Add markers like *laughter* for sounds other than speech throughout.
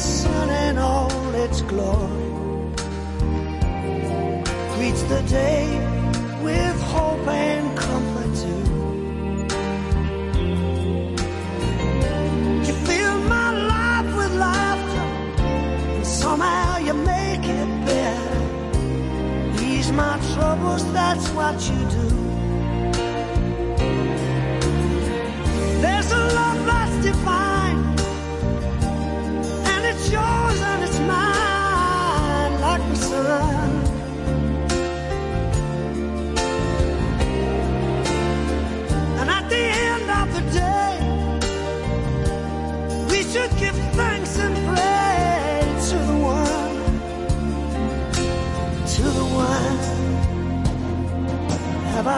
sun and all its glory greets the day with hope and comfort too. You fill my life with laughter, and somehow you make it better. Ease my troubles, that's what you do. There's a love that's divine,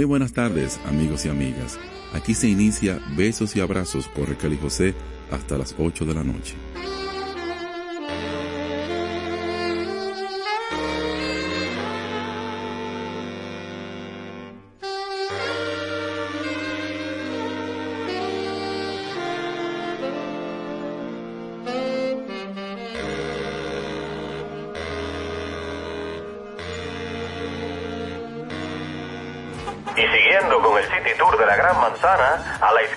Muy buenas tardes, amigos y amigas. Aquí se inicia Besos y Abrazos por Raquel y José hasta las 8 de la noche.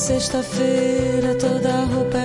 sexta-feira toda roupa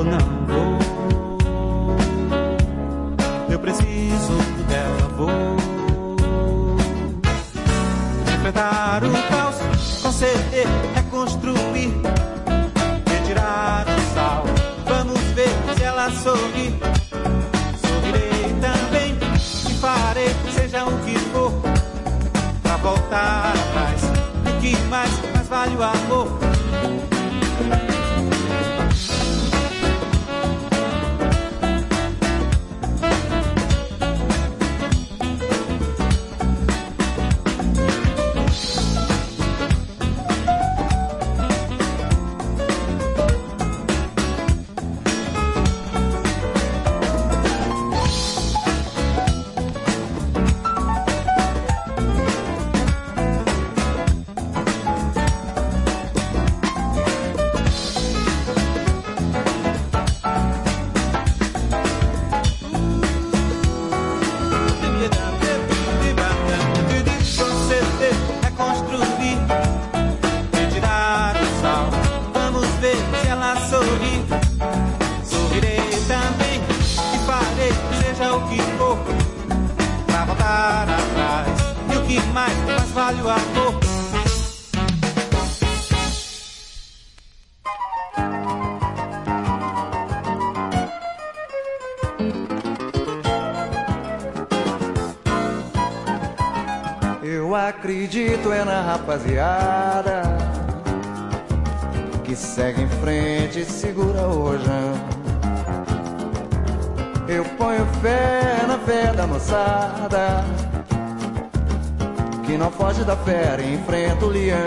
acredito rapaziada que segue em frente e segura o rojão. Eu ponho fé na fé da moçada que não foge da fera e enfrenta o leão.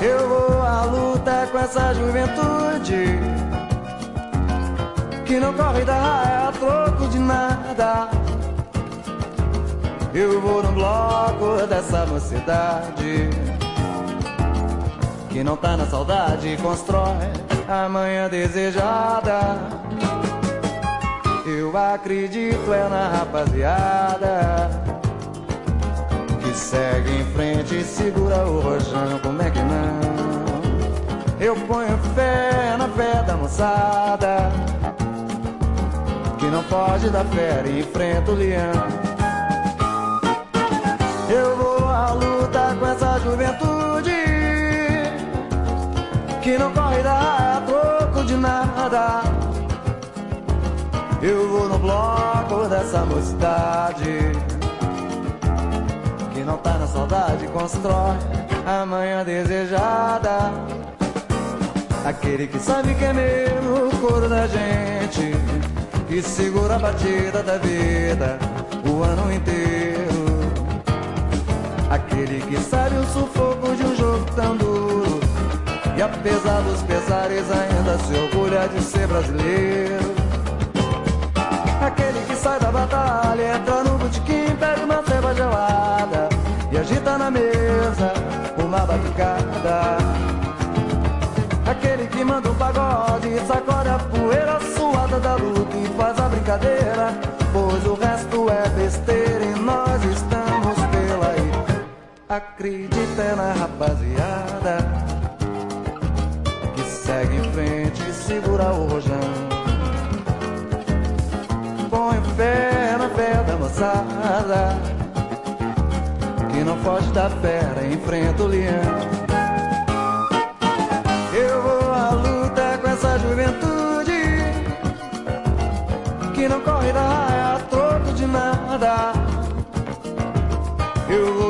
Eu vou à luta com essa juventude que não corre da raia a troco de nada. Eu vou no bloco dessa mocidade Que não tá na saudade Constrói a manhã desejada Eu acredito é na rapaziada Que segue em frente e segura o rojão Como é que não? Eu ponho fé na fé da moçada Que não pode dar fé e enfrenta o leão eu vou à luta com essa juventude que não corre da troco de nada. Eu vou no bloco dessa mocidade que não tá na saudade, constrói a manhã desejada. Aquele que sabe que é meu o coro da gente, que segura a batida da vida o ano inteiro. Aquele que sabe o sufoco de um jogo tão duro. E apesar dos pesares ainda se orgulha de ser brasileiro. Aquele que sai da batalha, entra no botequim, pega uma ceva gelada E agita na mesa uma batucada. Aquele que manda um pagode, sacode a poeira suada da luta e faz a brincadeira Pois o resto é besteira e nós estamos Acredita na rapaziada segue em frente e segura o rojão. Põe fé na fé da moçada, que não foge da fera, enfrenta o leão. Eu vou à luta com essa juventude, que não corre da raia a troco de nada. Eu vou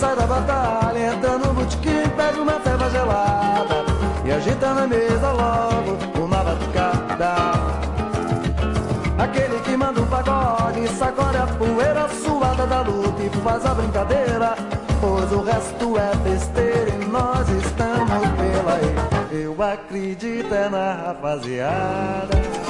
Sai da batalha, entra no botequim, pega uma ceva gelada e agita na mesa logo uma batucada. Aquele que manda um pagode, sacode a poeira suada da luta e faz a brincadeira. Pois o resto é besteira e nós estamos pela aí. Eu acredito é na rapaziada.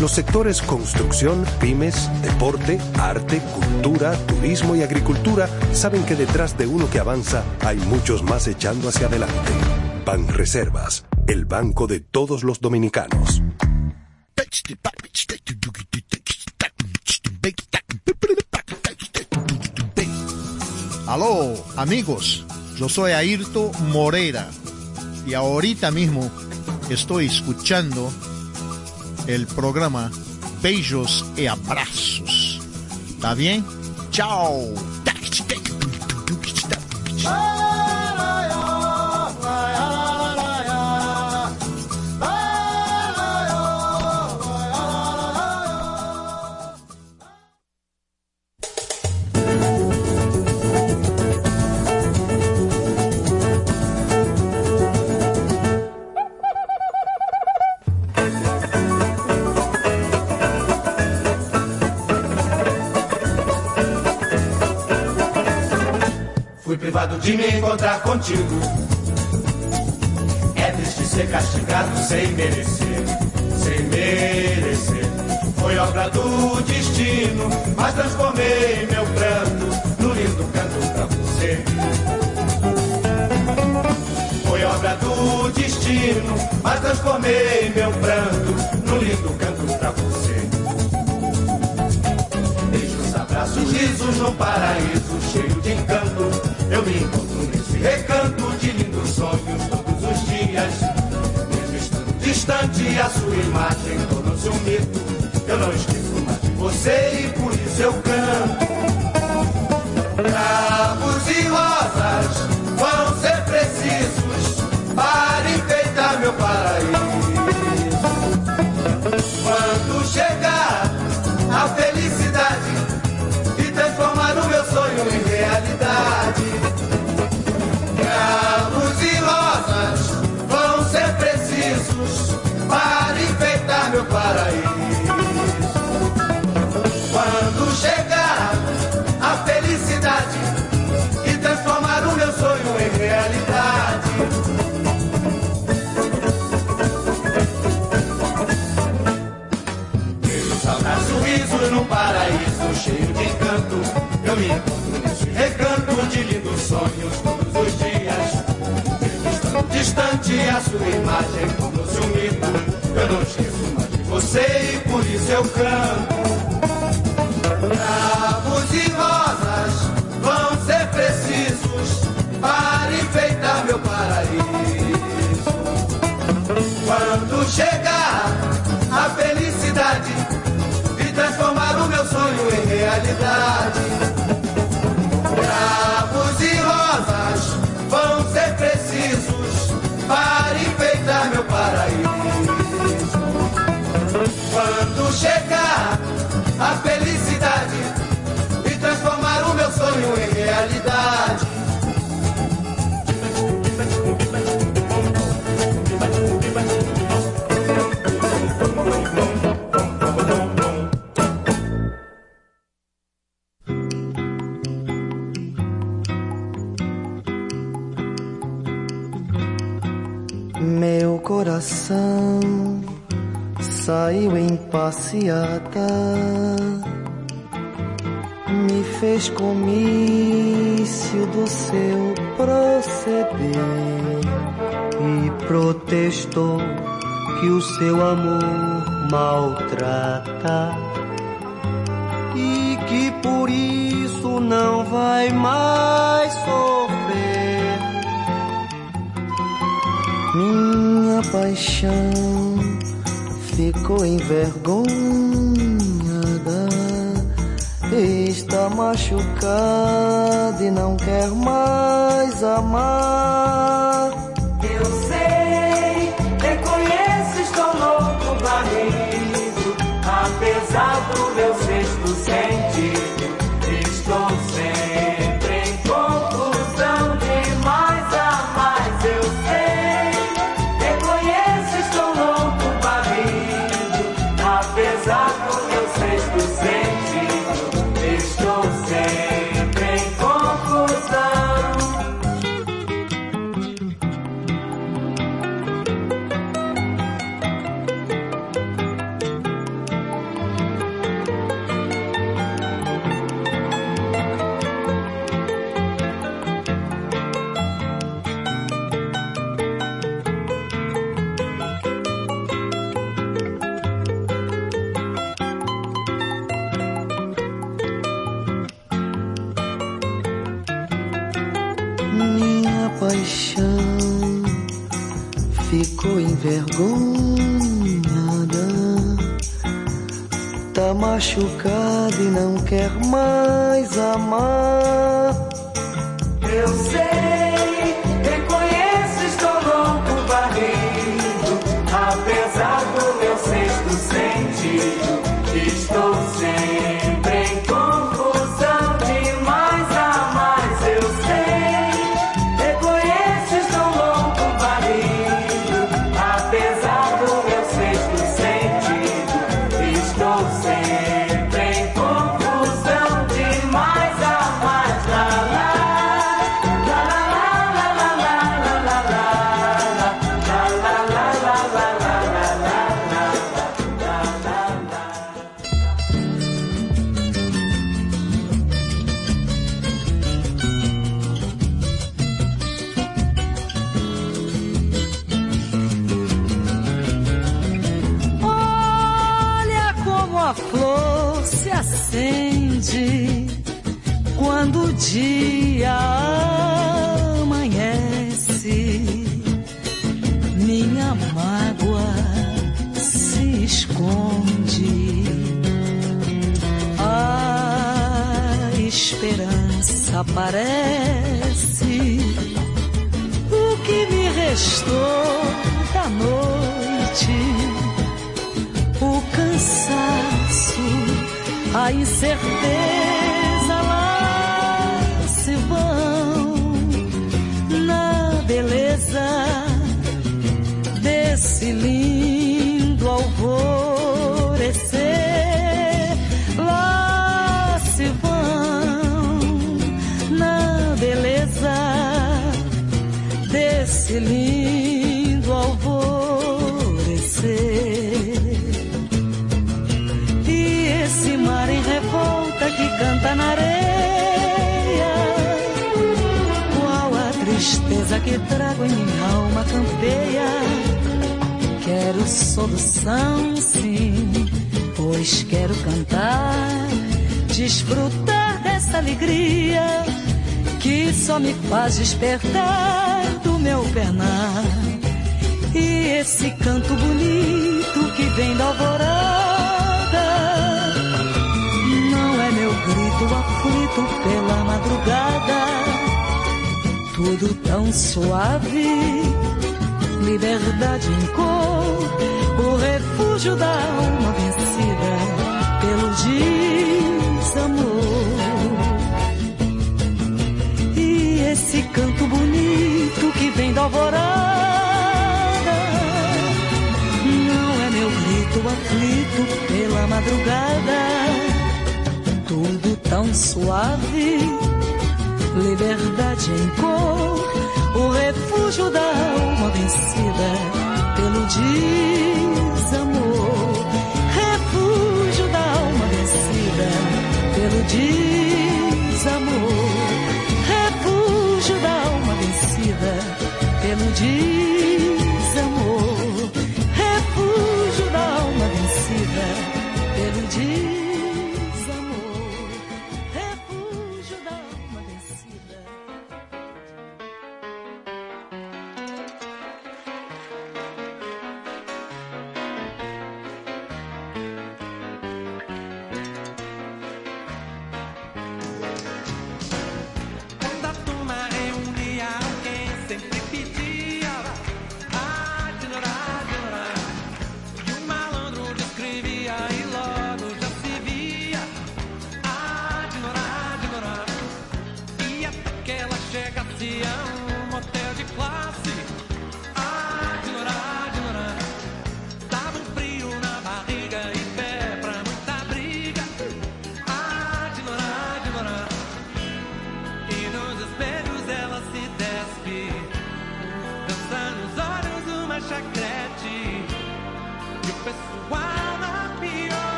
Los sectores construcción, pymes, deporte, arte, cultura, turismo y agricultura saben que detrás de uno que avanza hay muchos más echando hacia adelante. Ban Reservas, el banco de todos los dominicanos. Aló, amigos, yo soy Ayrto Moreira y ahorita mismo estoy escuchando el programa Beijos y Abrazos. ¿Está bien? Chao. Encontrar contigo. É triste ser castigado sem merecer, sem merecer. Foi obra do destino, mas transformei meu pranto no lindo canto pra você. Foi obra do destino, mas transformei meu pranto no lindo canto pra você. Abraços, risos no paraíso cheio de encanto. Eu me encontro recanto de lindos sonhos todos os dias. Mesmo estando distante, a sua imagem tornou-se um mito. Eu não esqueço mais de você e por isso eu canto. Cravos e rosas vão ser precisos para enfeitar meu paraíso. Distante, a sua imagem tornou-se um mito. Eu não esqueço mais de você e por isso eu canto. Bravos e rosas vão ser precisos para enfeitar meu paraíso. Quando chegar a felicidade e transformar o meu sonho em realidade. Bravos e rosas realidade. Meu coração saiu em passeata, que o seu amor maltrata e que por isso não vai mais sofrer. Minha paixão ficou envergonhada, está machucada e não quer mais amar. Machucada e não quer mais amar.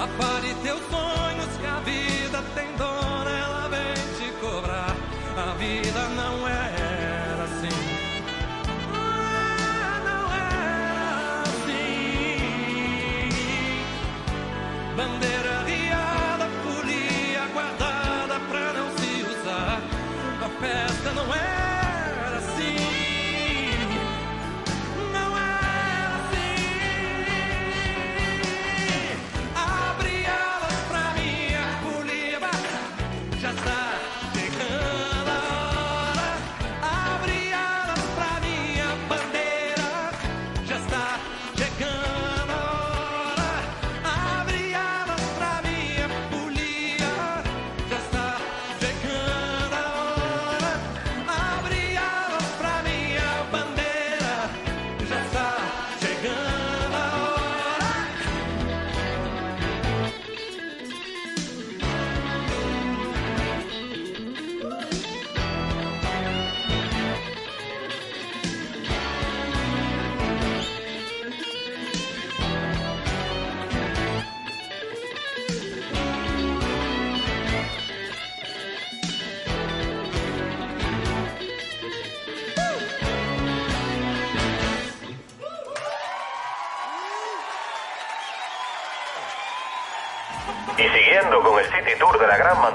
up on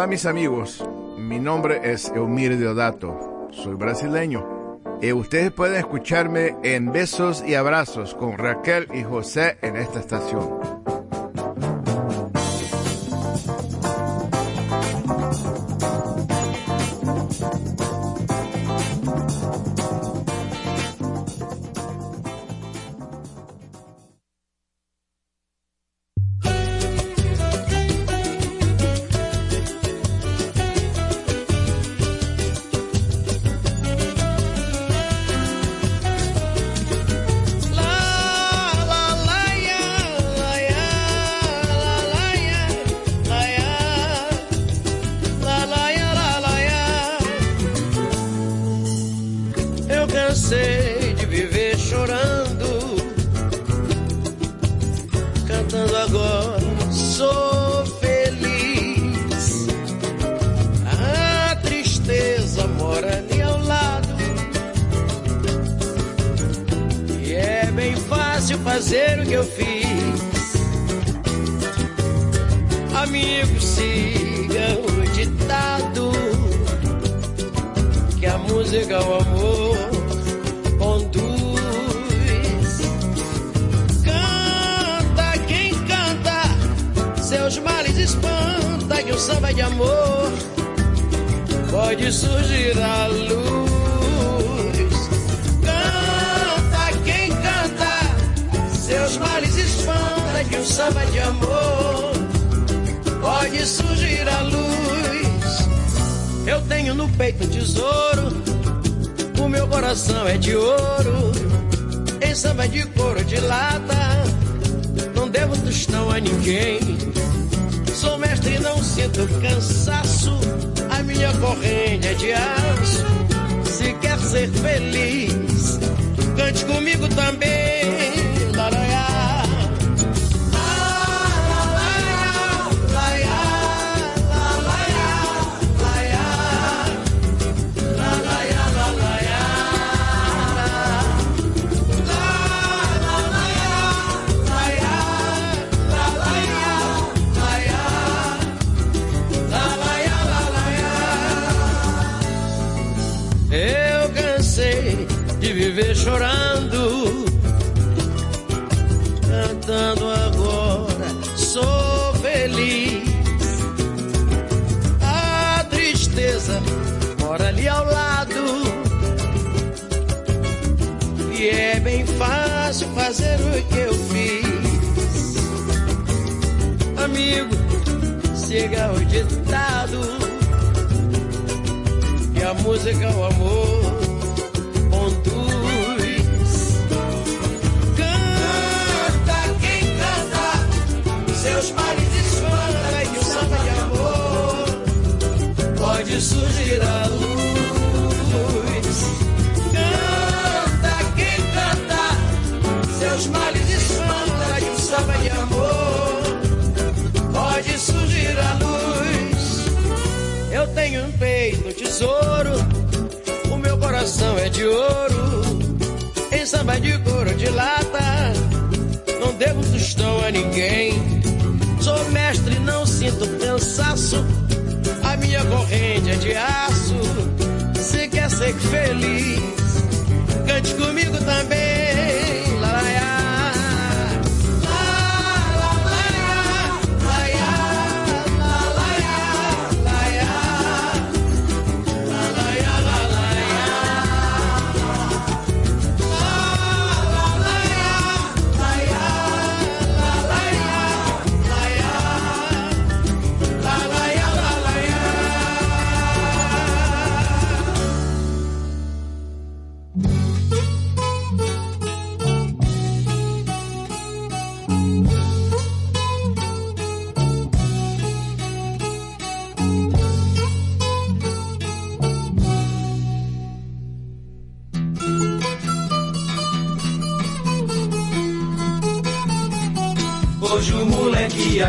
Hola mis amigos, mi nombre es Eumir Deodato, soy brasileño. Y ustedes pueden escucharme en Besos y Abrazos con Raquel y José en esta estación. Pode surgir à luz. Eu tenho no peito um tesouro, o meu coração é de ouro. Em samba de couro de lata, não devo tostão a ninguém. Sou mestre e não sinto cansaço, a minha corrente é de aço. Se quer ser feliz, cante comigo também. Fazer o que eu fiz. Amigo, siga o ditado que a música, o amor conduz. Canta quem canta, seus males espanta que o samba de amor pode surgir à luz. Seus males espanta que o samba de amor pode surgir à luz. Eu tenho um peito tesouro, o meu coração é de ouro. Em samba de couro de lata, não devo tostão a ninguém. Sou mestre, não sinto cansaço, a minha corrente é de aço. Se quer ser feliz, cante comigo também.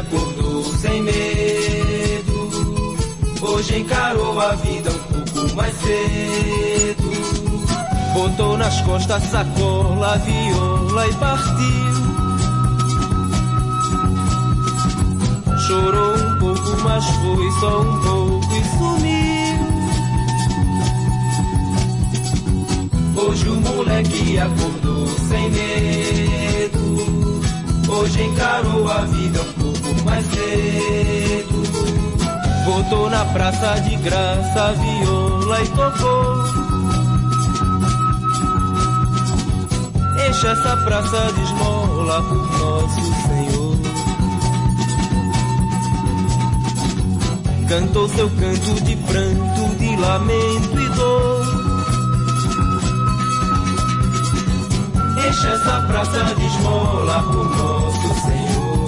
Acordou sem medo. Hoje encarou a vida um pouco mais cedo. Botou nas costas sacola, viola e partiu. Chorou um pouco, mas foi só um pouco e sumiu. Hoje o moleque acordou sem medo. Hoje encarou a vida um mais cedo. Botou na praça de graça a viola e tocou. Enche essa praça de esmola por nosso Senhor. Cantou seu canto de pranto, de lamento e dor. Enche essa praça de esmola por nosso Senhor.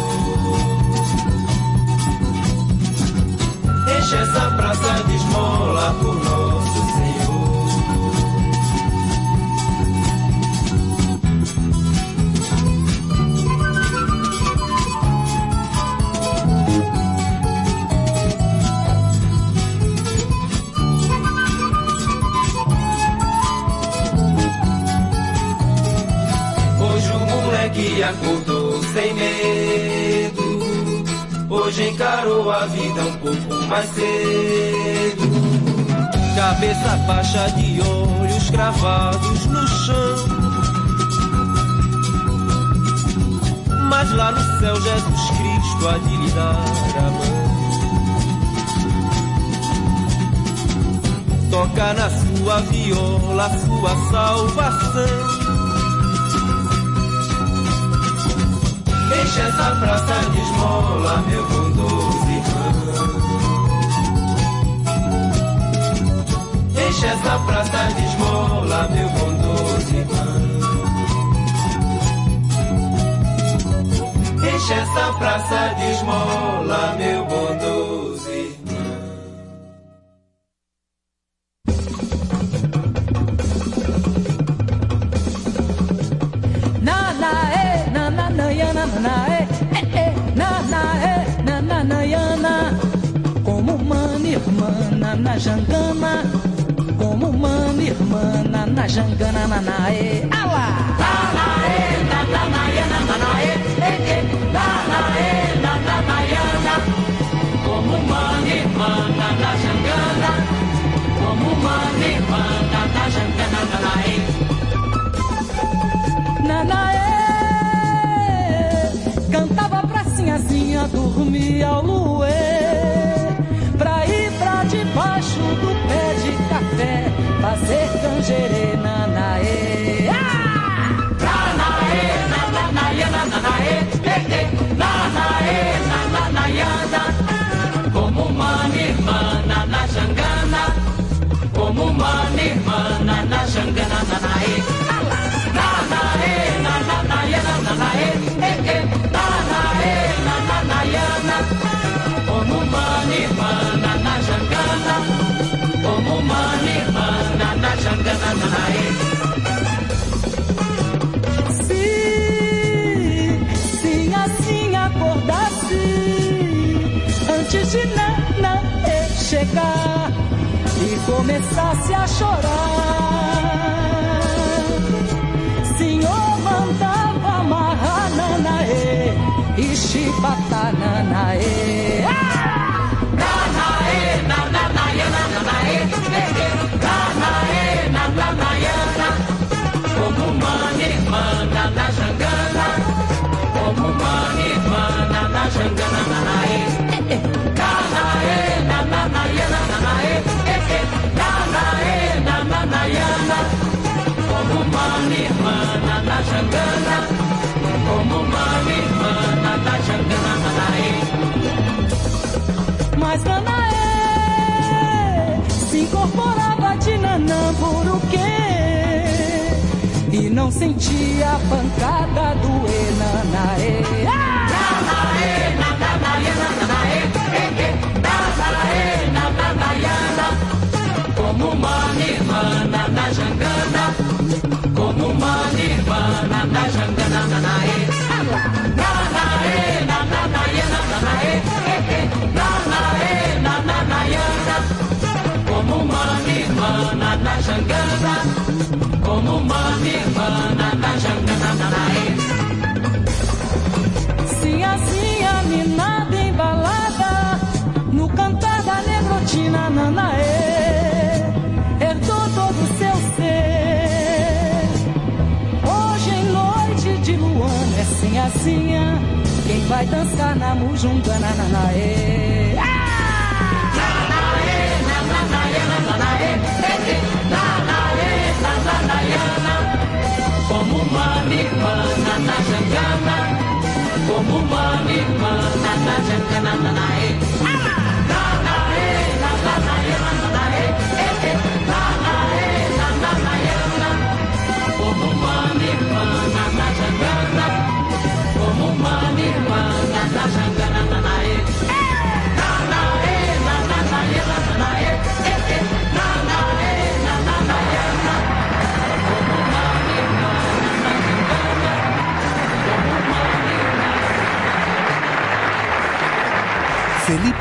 Vida um pouco mais cedo. cabeça baixa de olhos cravados no chão. Mas lá no céu Jesus Cristo há de lhe dar a mão. Toca na sua viola sua salvação. Enche essa praça de esmola, meu irmão. Enche essa praça de esmola, meu irmão. Enche essa praça de esmola, meu bondoso na na eh, na na na ya na. Como irmã na na jangana, como irmã na na jangana na na eh. Nanaê Cantava pra sinhazinha, dormia ao luê Pra ir pra debaixo do pé de café Fazer canjerê, nananaia, nananaê eh, eh, Nanaê, nananaiana Como uma irmã na jangana Como uma irmã na jangana, nanaê Nanaê, nananaia, nananaê, eh, eh, nanaê, nananaiana. Como uma irmã na jangana, como uma irmã na jangana, nanaê. Se, antes de Nanaê chegar e começasse a chorar. Senhor mandava amarrar nanaê e chibata nanaê. Ah! Nanaê, nananaia, nananaê, eh, eh, nanaê, nananaiana. Como uma irmã na jangana, como uma irmã na jangana, nanaê. Nanaê, nananaiana como uma irmã na jangana, como uma irmã na jangana, Nanaê. Mas Nanaê se incorporava de Nanã Buruquê e não sentia a pancada do Enanaê. Nanaê, nananaê, nananaê, eh, eh, nanaê, nananaiana, como uma irmã Como uma nirvana na jangana, como uma nirvana quem vai dançar na mujungana nanaê. Nanaê, nananaê, eh, eh, nanaê, nananaiana. Como uma irmã na jangana, como uma irmã na jangana nanaê. Nanaê,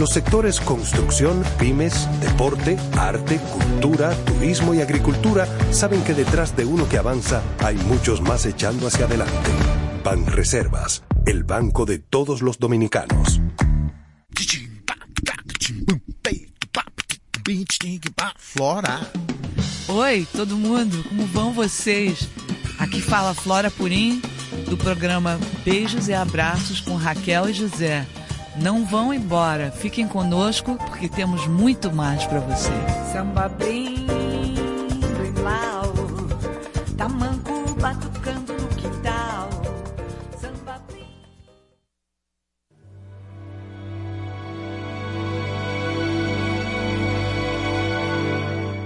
Los sectores construcción, pymes, deporte, arte, cultura, turismo y agricultura saben que detrás de uno que avanza hay muchos más echando hacia adelante. Ban Reservas, el banco de todos los dominicanos. Flora. Oi, todo mundo, como vão vocês? Aqui fala Flora Purim, do programa Beijos e Abraços com Raquel e José. Não vão embora, fiquem conosco porque temos muito mais para você. Samba bem, bem mal, tamanco batucando no quintal. Samba bem.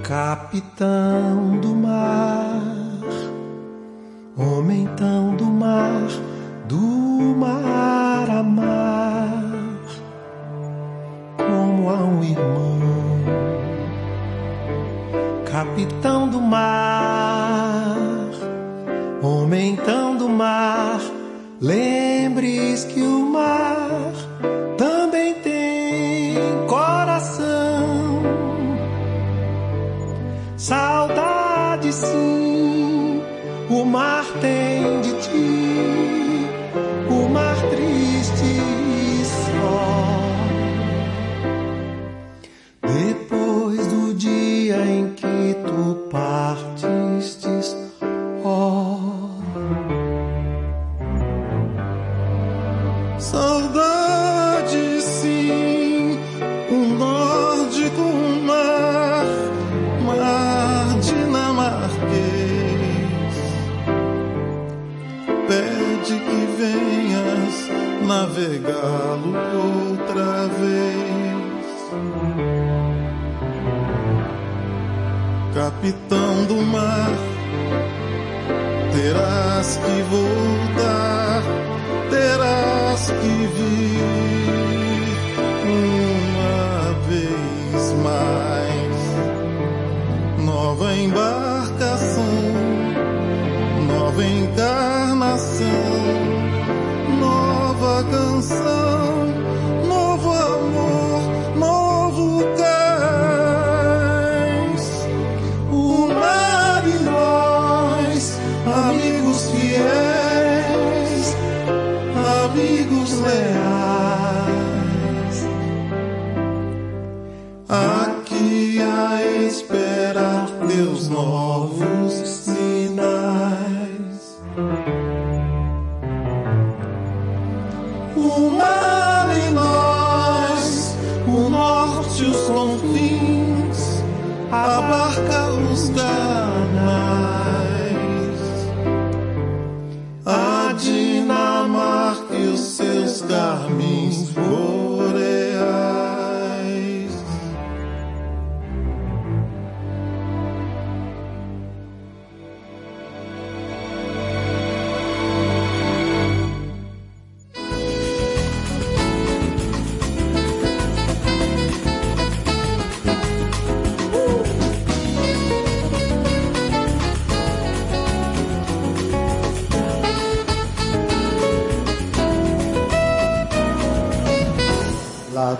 Capitão do mar, homem tão do mar, do mar a mar, a um irmão. Capitão do mar, homem tão do mar, lembre-se que o mar também tem coração. Saudade sim, o mar tem Capitão do mar, terás que voltar, terás que vir uma vez mais. Nova embarcação,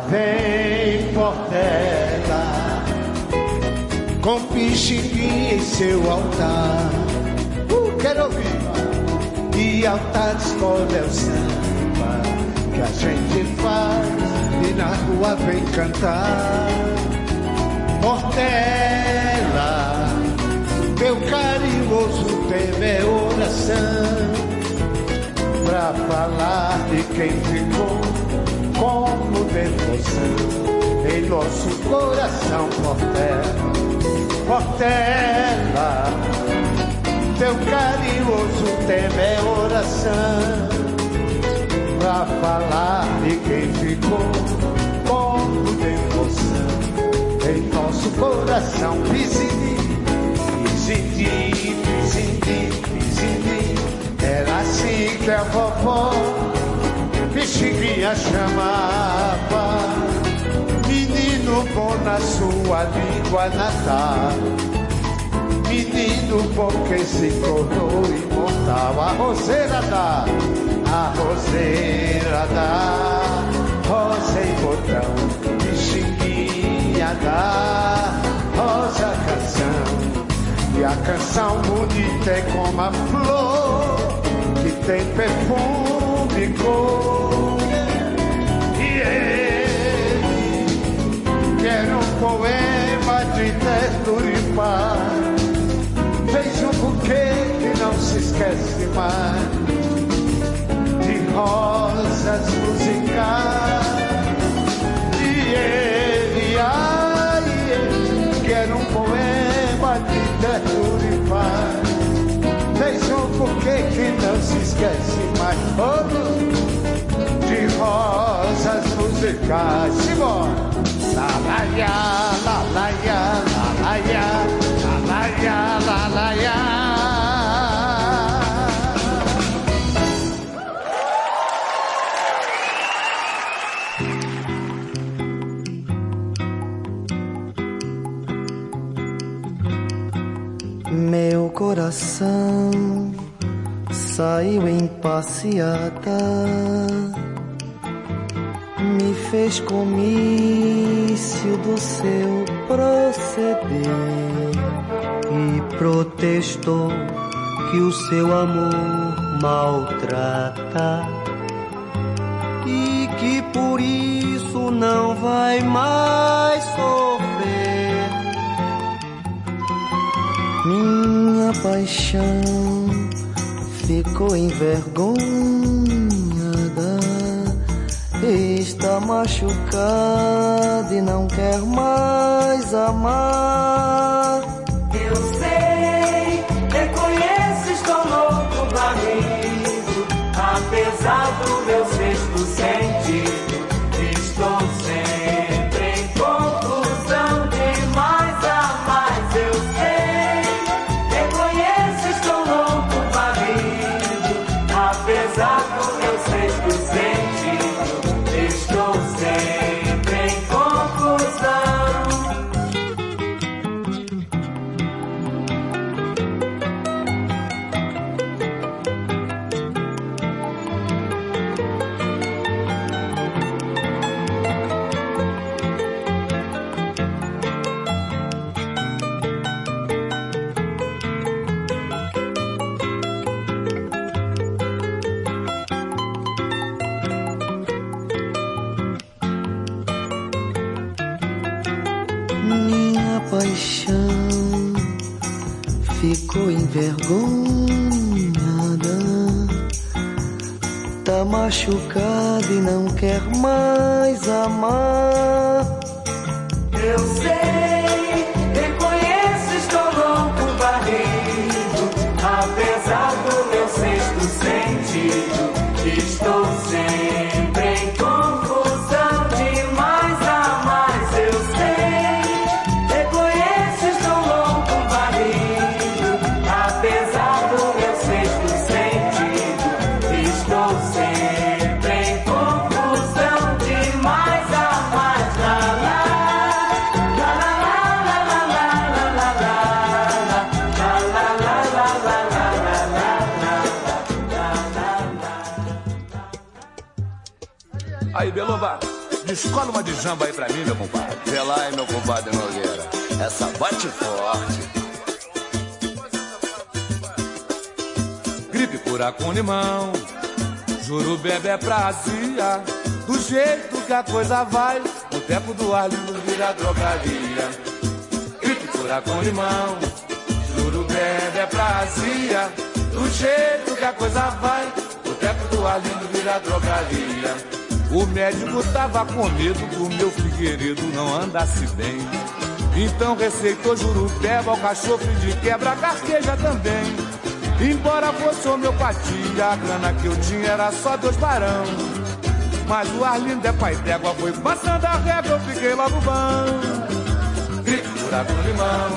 Vem Portela com Pixinguinha em seu altar. Uh, quero ouvir! E altares escolhe o samba que a gente faz e na rua vem cantar. Portela, meu carinhoso tema é oração pra falar de quem ficou como devoção em nosso coração, Portela. Portela, teu carinhoso tema é oração pra falar de quem ficou como devoção em nosso coração. Pisindi, pisindi, pisindi, pisindi. Era assim que a vovó Bexiguinha chamava Menino bom na sua língua natal. Menino bom que se tornou imortal. A roseira da, a roseira da Rosa e botão, bexiguinha da Rosa canção E a canção bonita é como a flor Que tem perfume cor E ele quer um poema de paz Fez um buquê que não se esquece mais. De rosas musicais. E ele, Um buquê que não se esquece mais oh, De rosas musicais Simbora! La la la la ya, la la ya, la la ya, la la ya. Meu coração saiu em passeata, me fez comício do seu proceder e protestou que o seu amor maltrata e que por isso não vai mais sofrer. Minha paixão ficou envergonhada, está machucada e não quer mais amar. Eu sei, reconheço, estou louco, barrigo. Apesar do meu sexto sentido, limão, juro bebe é prazia. Do jeito que a coisa vai, o tempo do Arlindo vira drogaria. Gripe cura com limão, juro bebe é prazia. Do jeito que a coisa vai, o tempo do Arlindo vira drogaria. O médico tava com medo do meu figueiredo não andasse bem. Então receitou jurupeba, alcachofre de quebra, carqueja também. Embora fosse homeopatia, a grana que eu tinha era só dois barão. Mas o Arlindo é pai d'égua, foi passando a régua, eu fiquei logo bom. Gripe, cura com limão,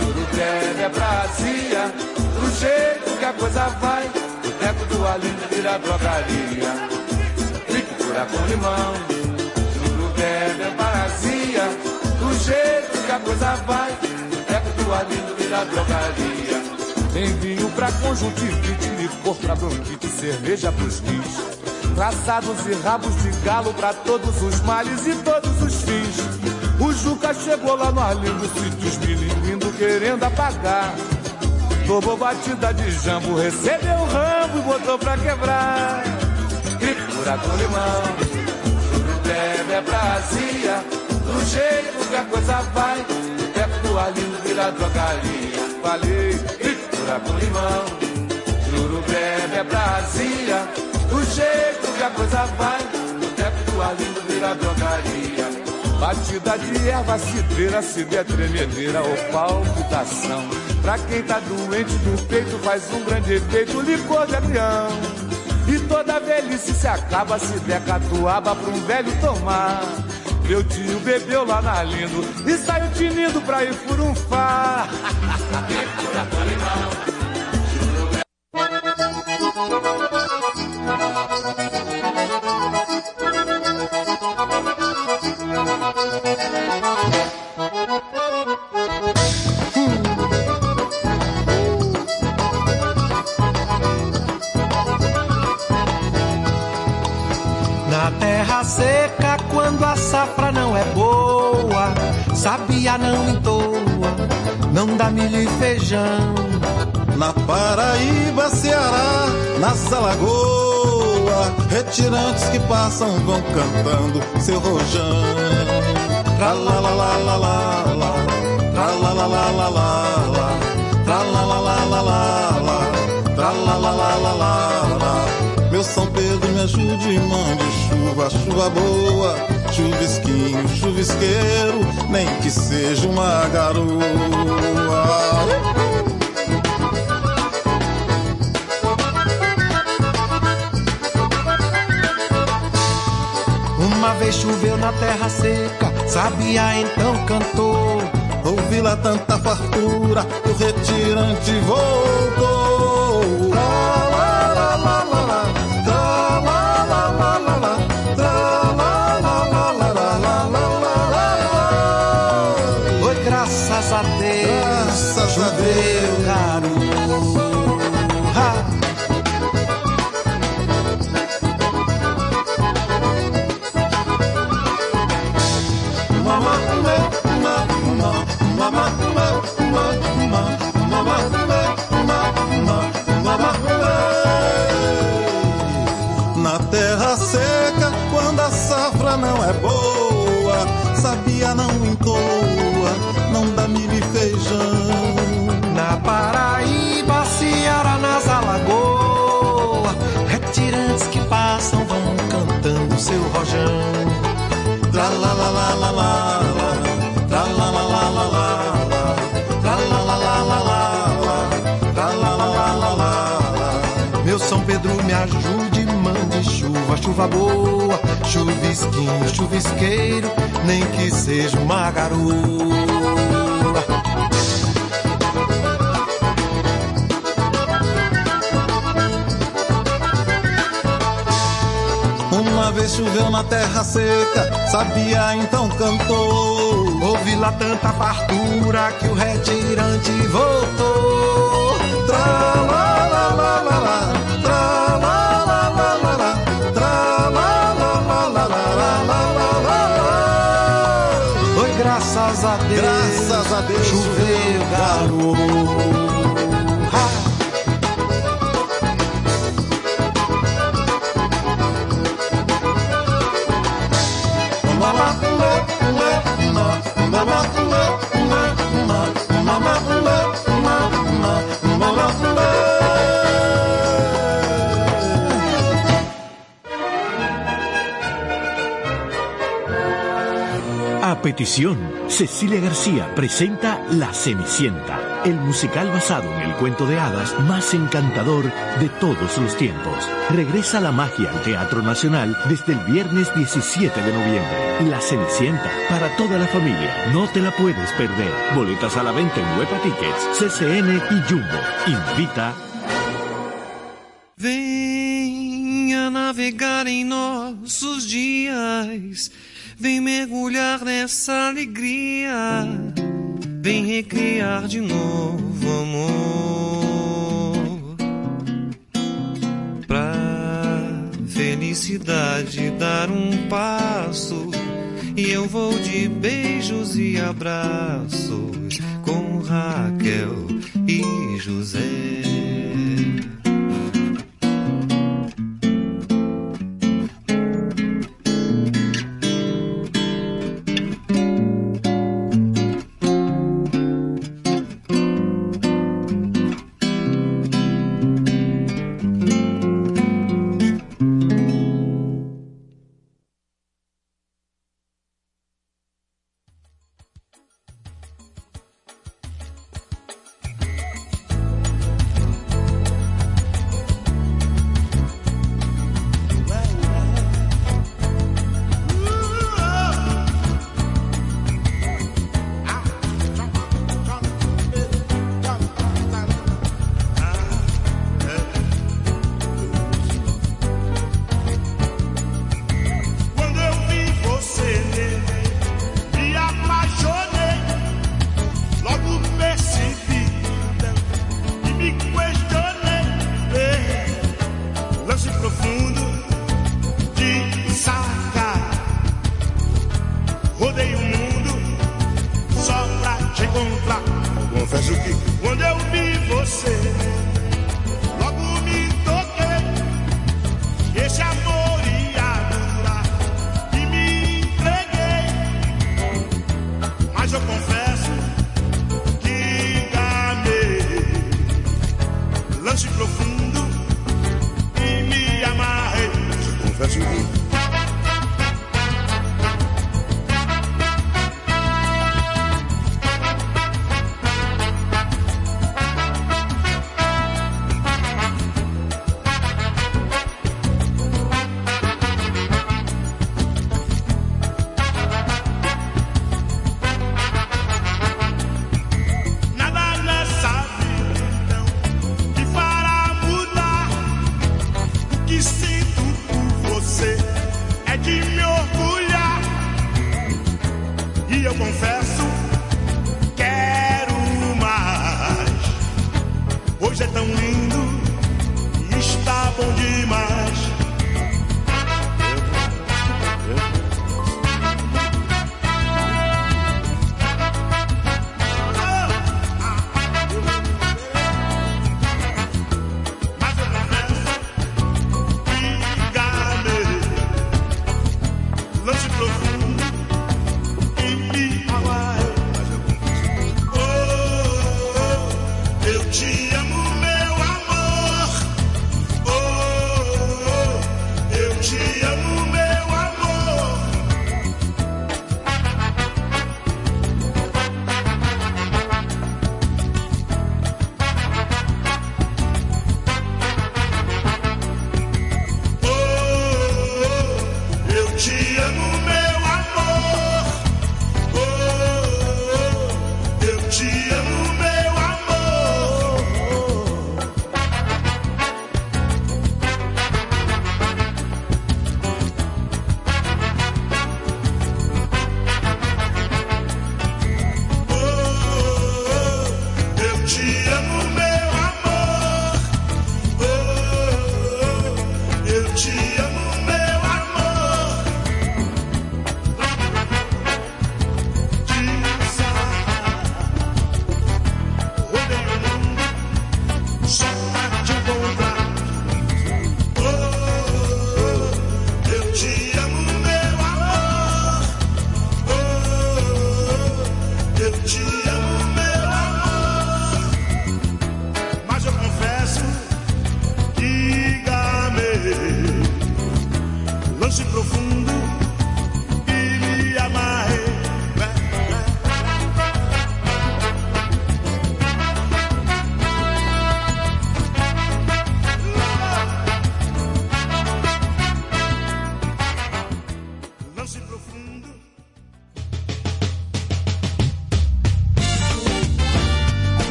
jurupeba é prazia. Do jeito que a coisa vai, o tempo do Arlindo vira drogaria. mistura com limão. Juro bebe é parazia, do jeito que a coisa vai. É que tua lindo vira drogaria. Tem vinho pra conjuntivite, licor pra bronquite, cerveja pros rins. Traçados e rabos de galo pra todos os males e todos os fins. O Juca chegou lá no Arlindo, sítios milindo, querendo apagar. Tomou batida de jambo, recebeu o rambo e botou pra quebrar. Cripura com limão, bebe é prasia. Do jeito que a coisa vai, perto do Arlindo vira drogaria. Falei, cripura com limão, juro bebe é prasia. Do jeito que a coisa vai, o teto do Arlindo vira drogaria. Batida de erva cidreira, der tremedeira ou palpitação. Pra quem tá doente do peito, faz um grande efeito, licor de avião. E toda velhice se acaba se der catuaba pra um velho tomar. Meu tio bebeu lá na Lindo e saiu tinindo pra ir furunfar. *laughs* sabia não entoa, não dá milho e feijão. Na Paraíba, Ceará, nas Alagoas, retirantes que passam vão cantando seu rojão. Tra la la la la la la, tra la la la la la la, tra la la la la la la, tra la la la la la la. Meu São Pedro me ajude, mande chuva, chuva boa, chuvisquinho, chuvisqueiro, nem que seja uma garoa. Uma vez choveu na terra seca, sabia então cantou. Ouvi lá tanta fartura, o retirante voltou. Tra la la la la la, não entoa, não dá milho e feijão. Na Paraíba, Ceará, nas Alagoas, retirantes que passam vão cantando seu rojão. Tra la la la la la tra la. Meu São Pedro me ajude, mande chuva, chuva boa, chuvisquinho, chuvisqueiro, nem que seja uma garoa. Uma vez choveu na terra seca, sabia então cantou. Houve lá tanta fartura que o retirante voltou. Tra graças a Deus, choveu, garoto. Cecilia García presenta La Cenicienta, el musical basado en el cuento de hadas más encantador de todos los tiempos. Regresa la magia al Teatro Nacional desde el viernes 17 de noviembre. La Cenicienta, para toda la familia, no te la puedes perder. Boletas a la venta en Huepa Tickets, CCN y Jumbo. Invita mergulhar nessa alegria. Vem recriar de novo amor. Pra felicidade dar um passo. E eu vou de beijos e abraços com Raquel e José.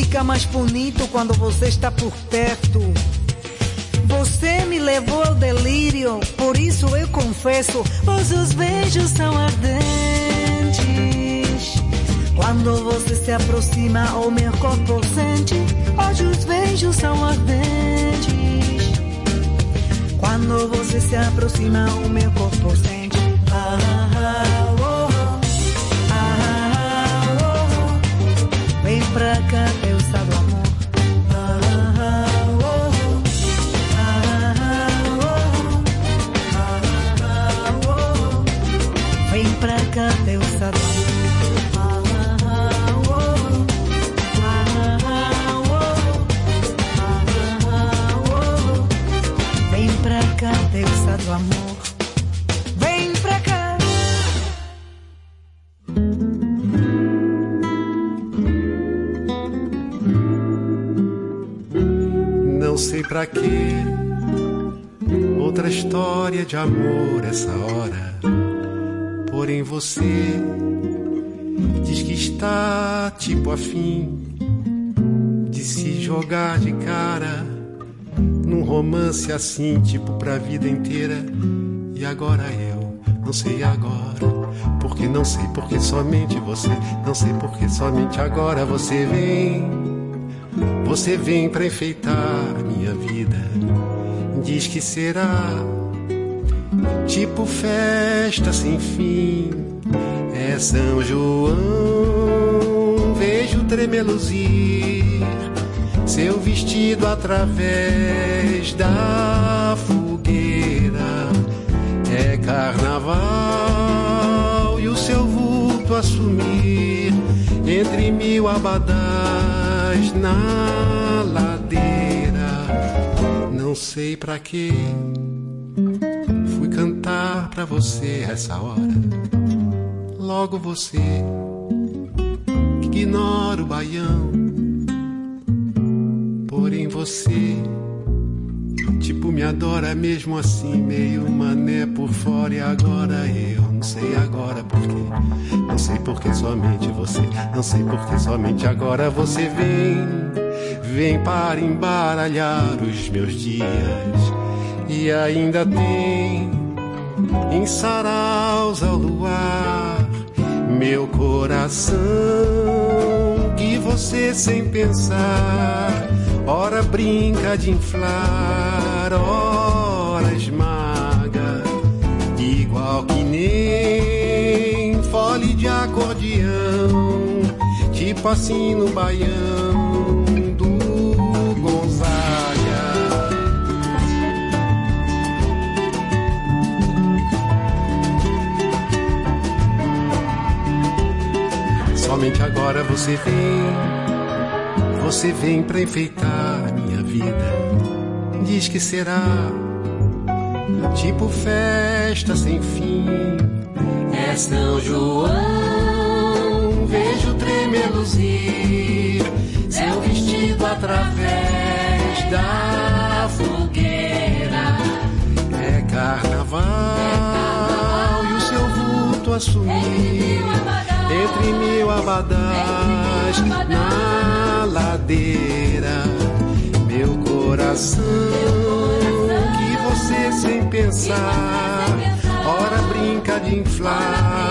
Fica mais bonito quando você está por perto. Você me levou ao delírio, por isso eu confesso, os seus beijos são ardentes. Quando você se aproxima, o meu corpo sente, hoje os beijos são ardentes. Quando você se aproxima, o meu corpo sente. Ah, ah, oh, ah, oh. Vem pra cá, pasado pra quê. Outra história de amor essa hora. Porém você diz que está tipo afim de se jogar de cara num romance assim, tipo pra vida inteira. E agora eu não sei agora. Porque não sei, porque somente você. Não sei porque somente agora você vem. Você vem pra enfeitar minha vida. Diz que será tipo festa sem fim. É São João, vejo tremeluzir seu vestido através da fogueira. É carnaval e o seu vulto assumir entre mil abadás na ladeira. Não sei pra quê fui cantar pra você essa hora. Logo você que ignora o baião. Porém você, tipo, me adora mesmo assim, meio mané por fora. E agora eu não sei agora porquê. Não sei porque somente você. Não sei porque somente agora você vem. Vem para embaralhar os meus dias. E ainda tem em saraus ao luar meu coração que você sem pensar Ora brinca de inflar, ora esmaga, igual que nem fole de acordeão, tipo assim no baião do Gonzaga. Somente agora você vem você vem pra enfeitar minha vida. Diz que será tipo festa sem fim. É São João, vejo tremeluzir seu vestido através da fogueira. É carnaval. É carnaval vento entre mil abadás na ladeira. Meu coração, que você sem pensar, ora brinca de inflar.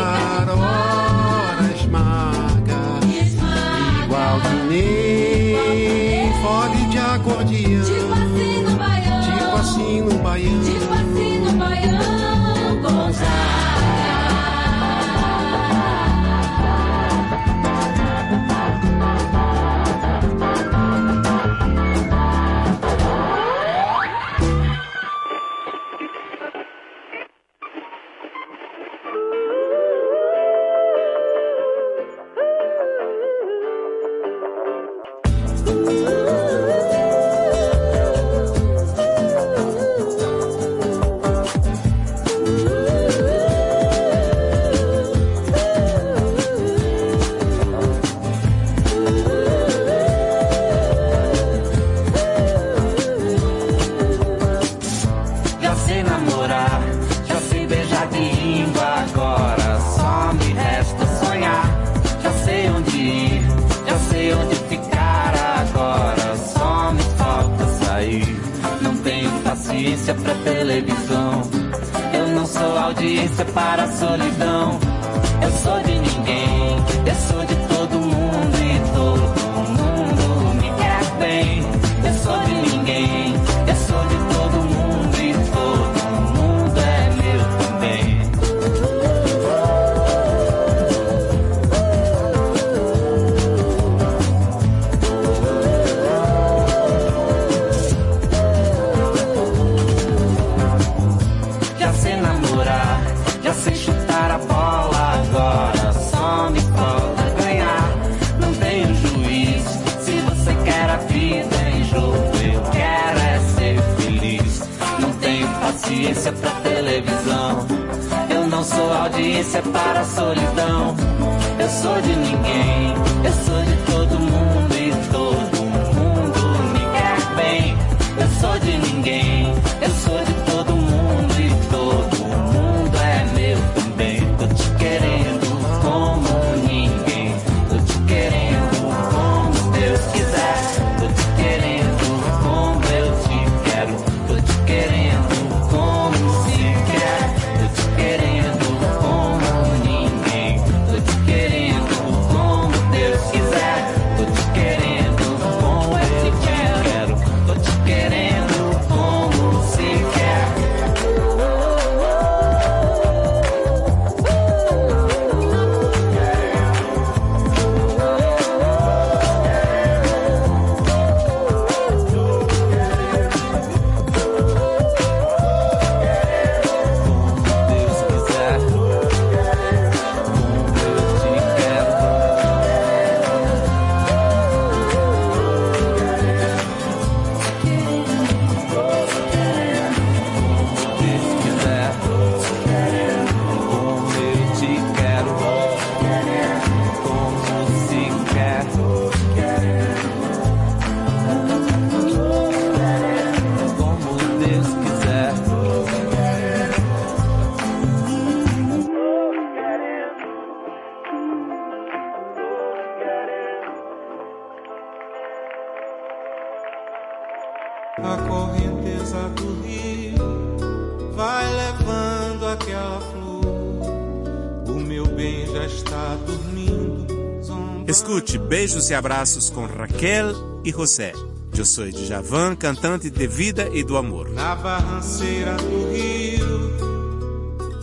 Beijos e abraços com Raquel e José. Eu sou de Javan, cantante de vida e do amor. Na barranceira do rio,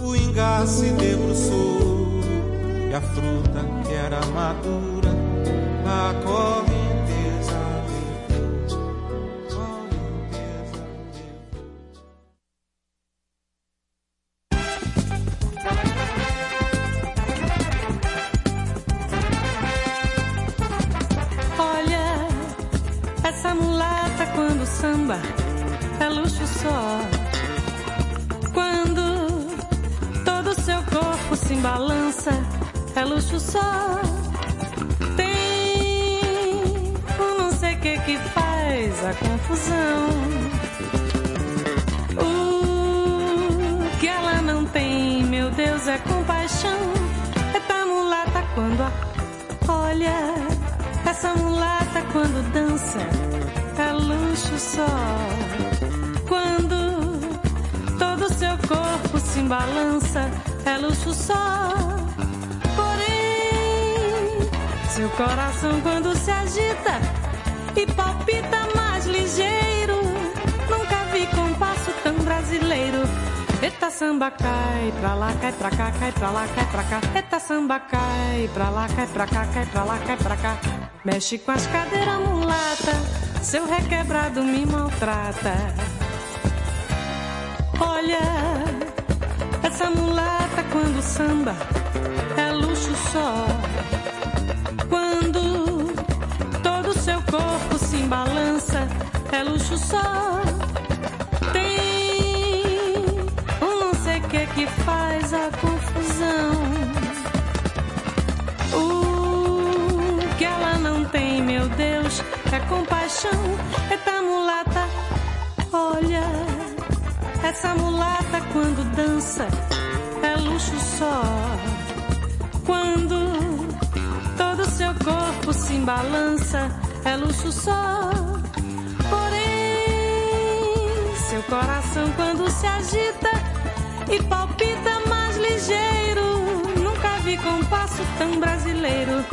o ingá se debruçou e a fruta que era madura, a corre Mexe com as cadeiras mulata, seu requebrado me maltrata. Olha, essa mulata quando samba é luxo só. Quando todo seu corpo se balança, é luxo só. Tem um não sei que que faz a confusão. Compaixão. Eita mulata, olha, essa mulata quando dança é luxo só. Quando todo seu corpo se balança, é luxo só. Porém, seu coração quando se agita e palpita mais ligeiro, nunca vi compasso tão brasileiro.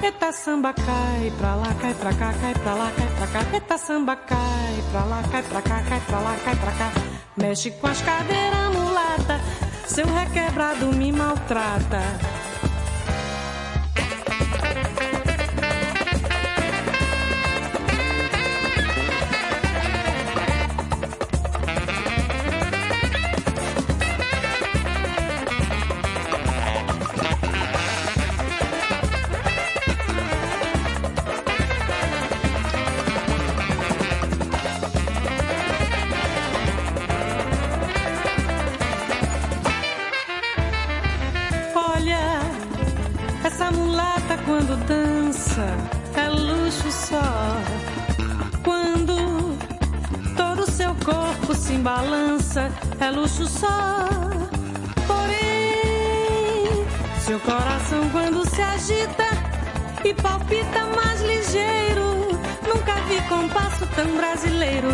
Eita samba cai pra lá, cai pra cá, cai pra lá, cai cá. Eita samba cai pra lá, cai pra cá, cai pra lá, cai pra cá. Mexe com as cadeiras mulata, seu requebrado me maltrata. Palpita mais ligeiro, nunca vi compasso tão brasileiro.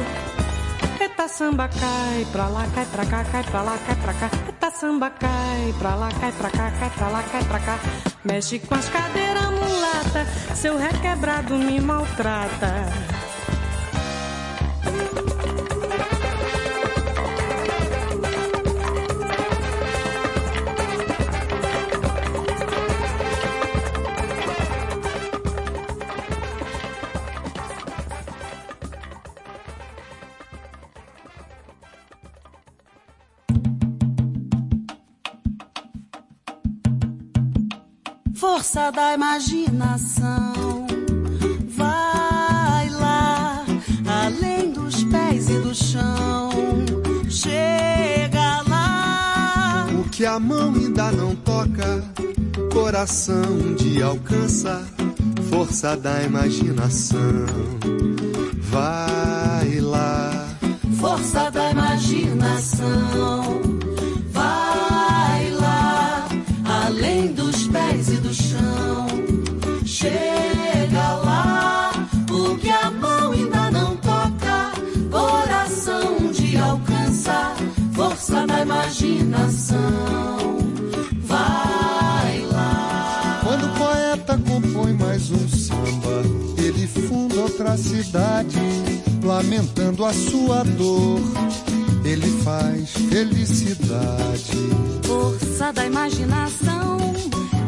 Eita samba cai pra lá, cai pra cá, cai pra lá, cai pra cá. Eita samba cai pra lá, cai pra cá, cai pra lá, cai pra cá. Mexe com as cadeiras mulata, seu requebrado me maltrata. Força da imaginação. Vai lá, além dos pés e do chão. Chega lá. O que a mão ainda não toca, coração de alcança, força da imaginação. Vai lá, Força da imaginação. Outra cidade, lamentando a sua dor. Ele faz felicidade. Força da imaginação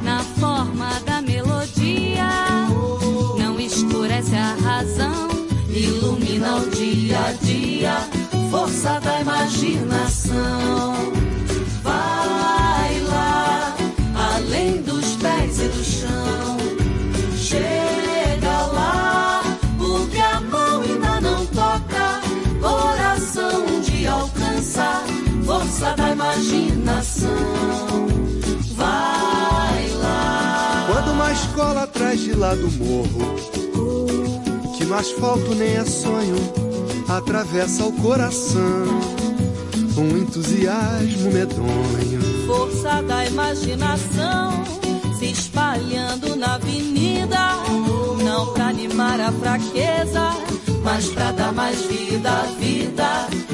na forma da melodia. Não escurece a razão, ilumina o dia a dia, força da imaginação. Força da imaginação. Vai lá. Quando uma escola atrás de lá do morro, que no asfalto nem é sonho, atravessa o coração. Um entusiasmo medonho. Força da imaginação se espalhando na avenida, não pra animar a fraqueza, mas pra dar mais vida à vida.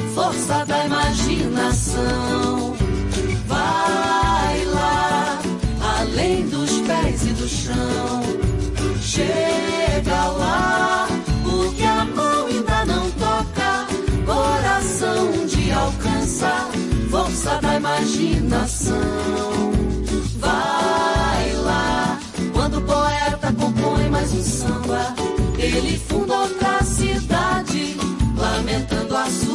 Força da imaginação. Vai lá, além dos pés e do chão. Chega lá, o que a mão ainda não toca. Coração um dia alcança. Força da imaginação. Vai lá, quando o poeta compõe mais um samba, ele funda outra cidade, lamentando a sua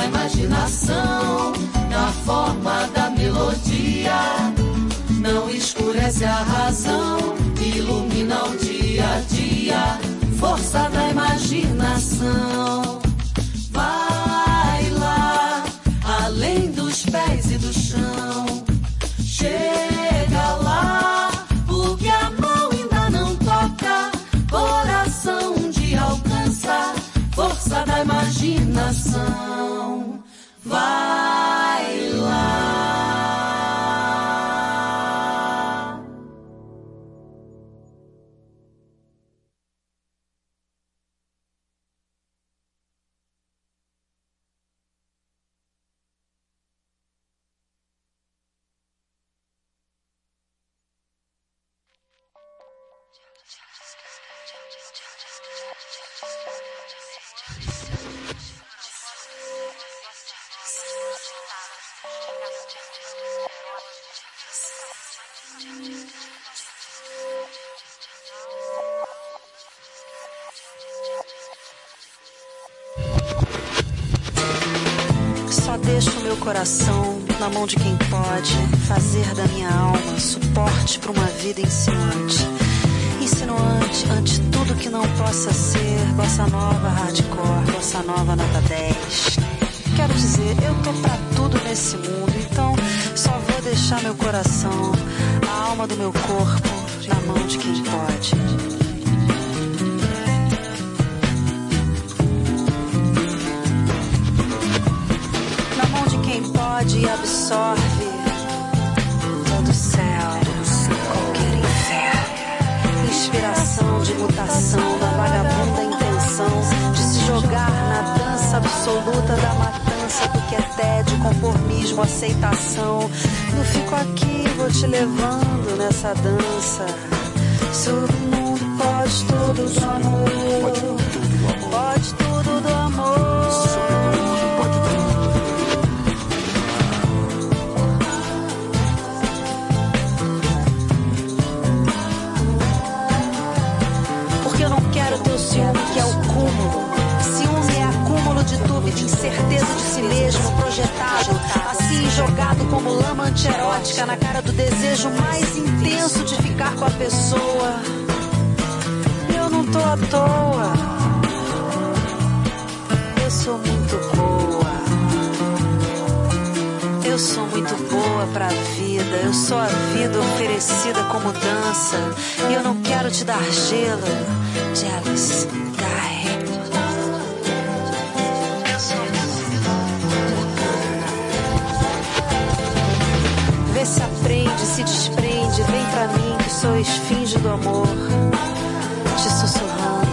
força da imaginação, na forma da melodia. Não escurece a razão, ilumina o dia a dia, força da imaginação. Vai lá, além dos pés e do chão. Chega imaginação. Vai coração na mão de quem pode fazer da minha alma suporte para uma vida insinuante. Insinuante ante tudo que não possa ser bossa nova hardcore, bossa nova nota 10. Quero dizer, eu tô pra tudo nesse mundo, então só vou deixar meu coração, a alma do meu corpo na mão de quem pode. Quem pode e absorve todo o céu, qualquer inferno, inspiração de mutação da vagabunda intenção de se jogar na dança absoluta da matança do que é tédio, conformismo, aceitação. Eu fico aqui, vou te levando nessa dança. Todo mundo pode tudo do amor, pode tudo do amor. De incerteza de si mesmo, projetado, assim jogado como lama antierótica na cara do desejo mais intenso de ficar com a pessoa. Eu não tô à toa. Eu sou muito boa. Eu sou muito boa pra vida. Eu sou a vida oferecida como dança. E eu não quero te dar gelo. Jealous guy. Pra mim que sou esfinge do amor. Te sussurrando.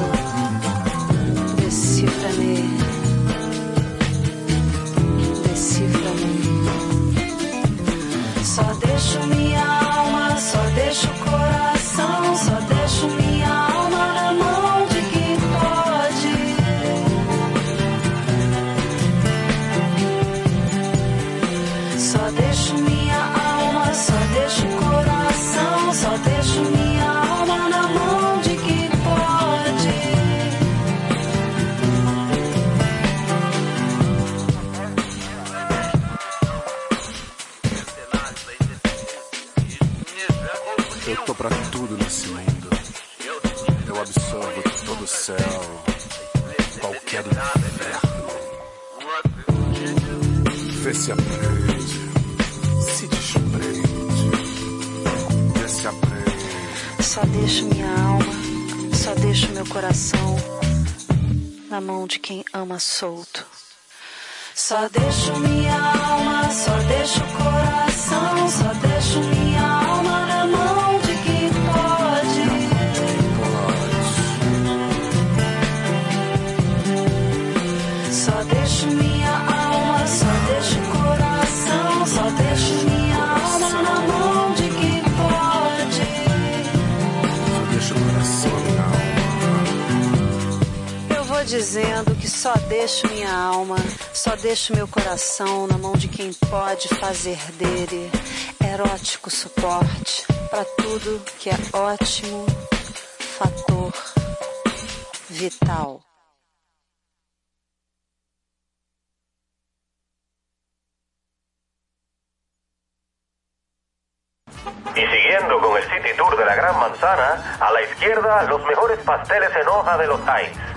Solto. Só deixo minha alma, só deixo o coração, só deixo minha alma na mão de quem pode. Só deixo minha alma, só deixo o coração, só deixo minha alma na mão de quem pode. Só deixa o coração na alma. Eu vou dizendo só deixo minha alma, só deixo meu coração na mão de quem pode fazer dele erótico suporte para tudo que é ótimo, fator vital. Y siguiendo con el City Tour de la Gran Manzana, a la izquierda los mejores pasteles en hoja de los Heinz.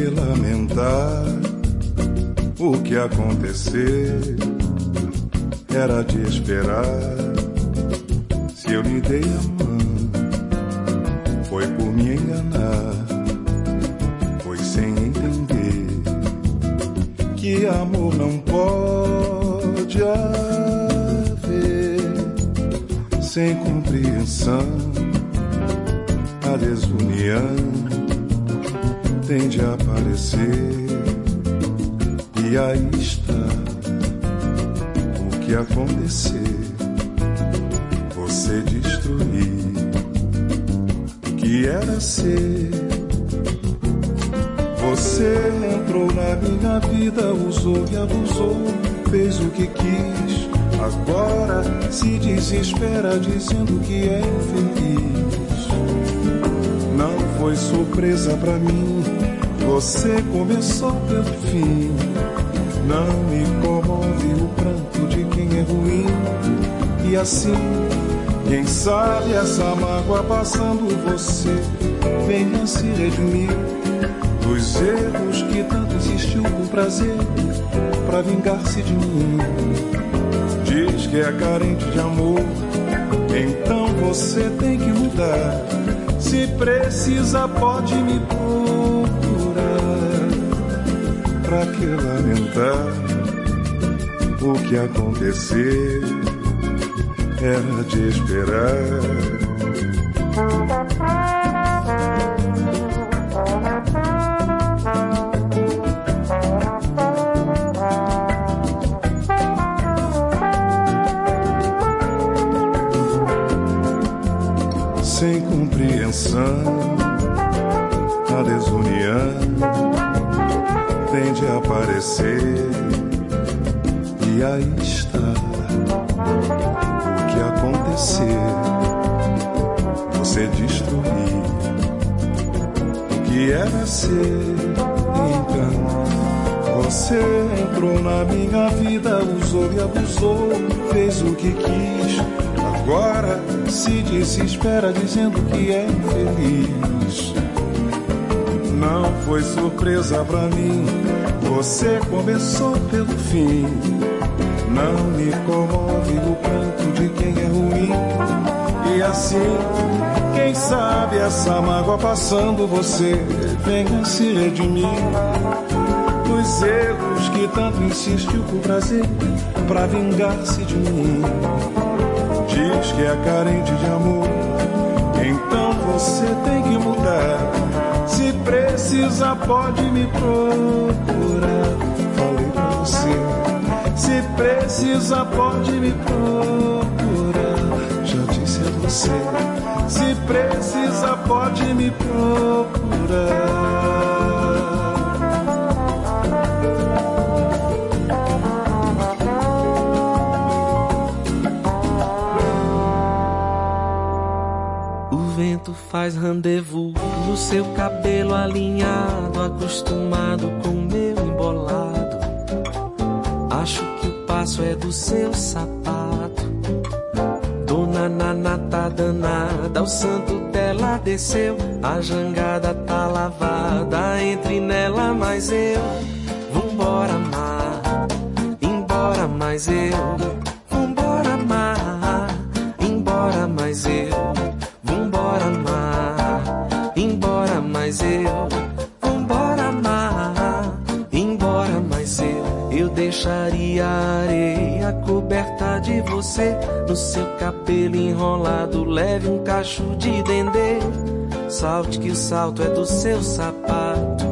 Que lamentar o que acontecer? Era de esperar. Se eu lhe dei a mão, foi por me enganar. Foi sem entender que amor não pode haver sem compreensão a desunião tende a aparecer. E aí está o que acontecer você destruir o que era ser você entrou na minha vida usou e abusou fez o que quis. Agora se desespera dizendo que é infeliz. Não foi surpresa pra mim. Você começou pelo fim. Não me comove o pranto de quem é ruim. E assim, quem sabe essa mágoa passando você venha se redimir dos erros que tanto insistiu com prazer pra vingar-se de mim. Diz que é carente de amor, então você tem que mudar. Se precisa, pode me procurar. Que lamentar o que aconteceu? Era de esperar. Usou abusou, fez o que quis. Agora se desespera dizendo que é infeliz. Não foi surpresa pra mim, você começou pelo fim. Não me comove o pranto de quem é ruim. E assim, quem sabe essa mágoa passando, você venha se redimir. Os erros que tanto insistiu por prazer, pra vingar-se de mim. Diz que é carente de amor, então você tem que mudar. Se precisa, pode me procurar. Falei pra você. Se precisa, pode me procurar. Já disse a você. Se precisa, pode me procurar. Vento faz rendezvous no seu cabelo alinhado, acostumado com meu embolado. Acho que o passo é do seu sapato. Dona Nana tá danada, o santo dela desceu. A jangada tá lavada, entre nela mais eu. Vambora, mar, embora mais eu. Cabelo enrolado, leve um cacho de dendê. Salte que o salto é do seu sapato.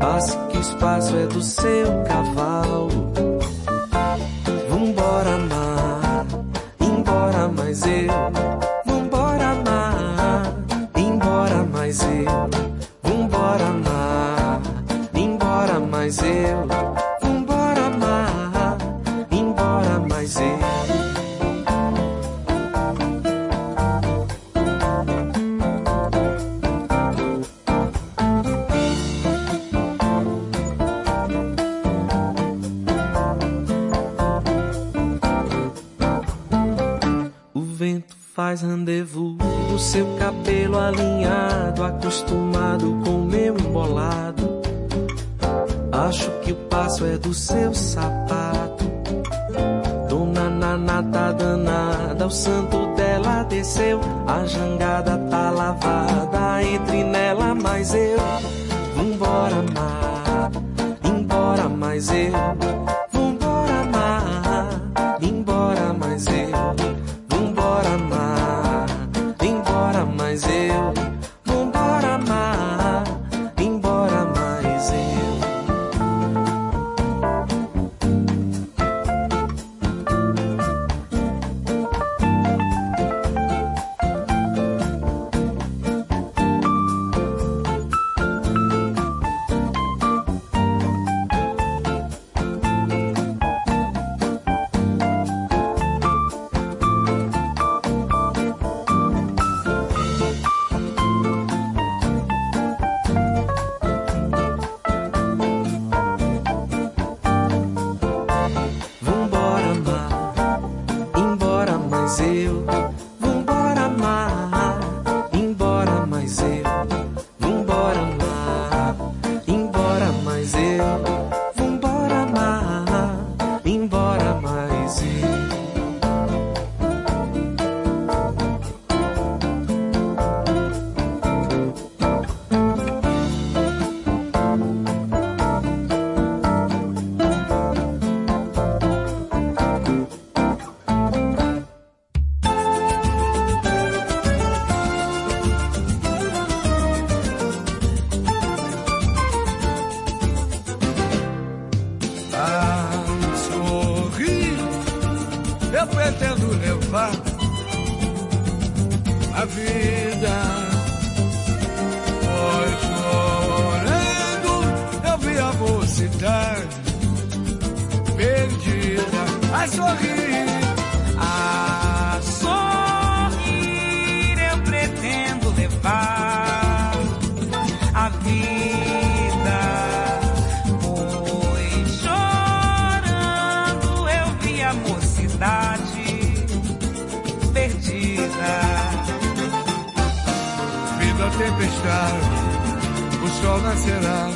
Passe que o espaço é do seu cavalo. Pretendo levar a vida. Pois chorando, eu vi a mocidade perdida. A sorrir, tempestade, o sol nascerá.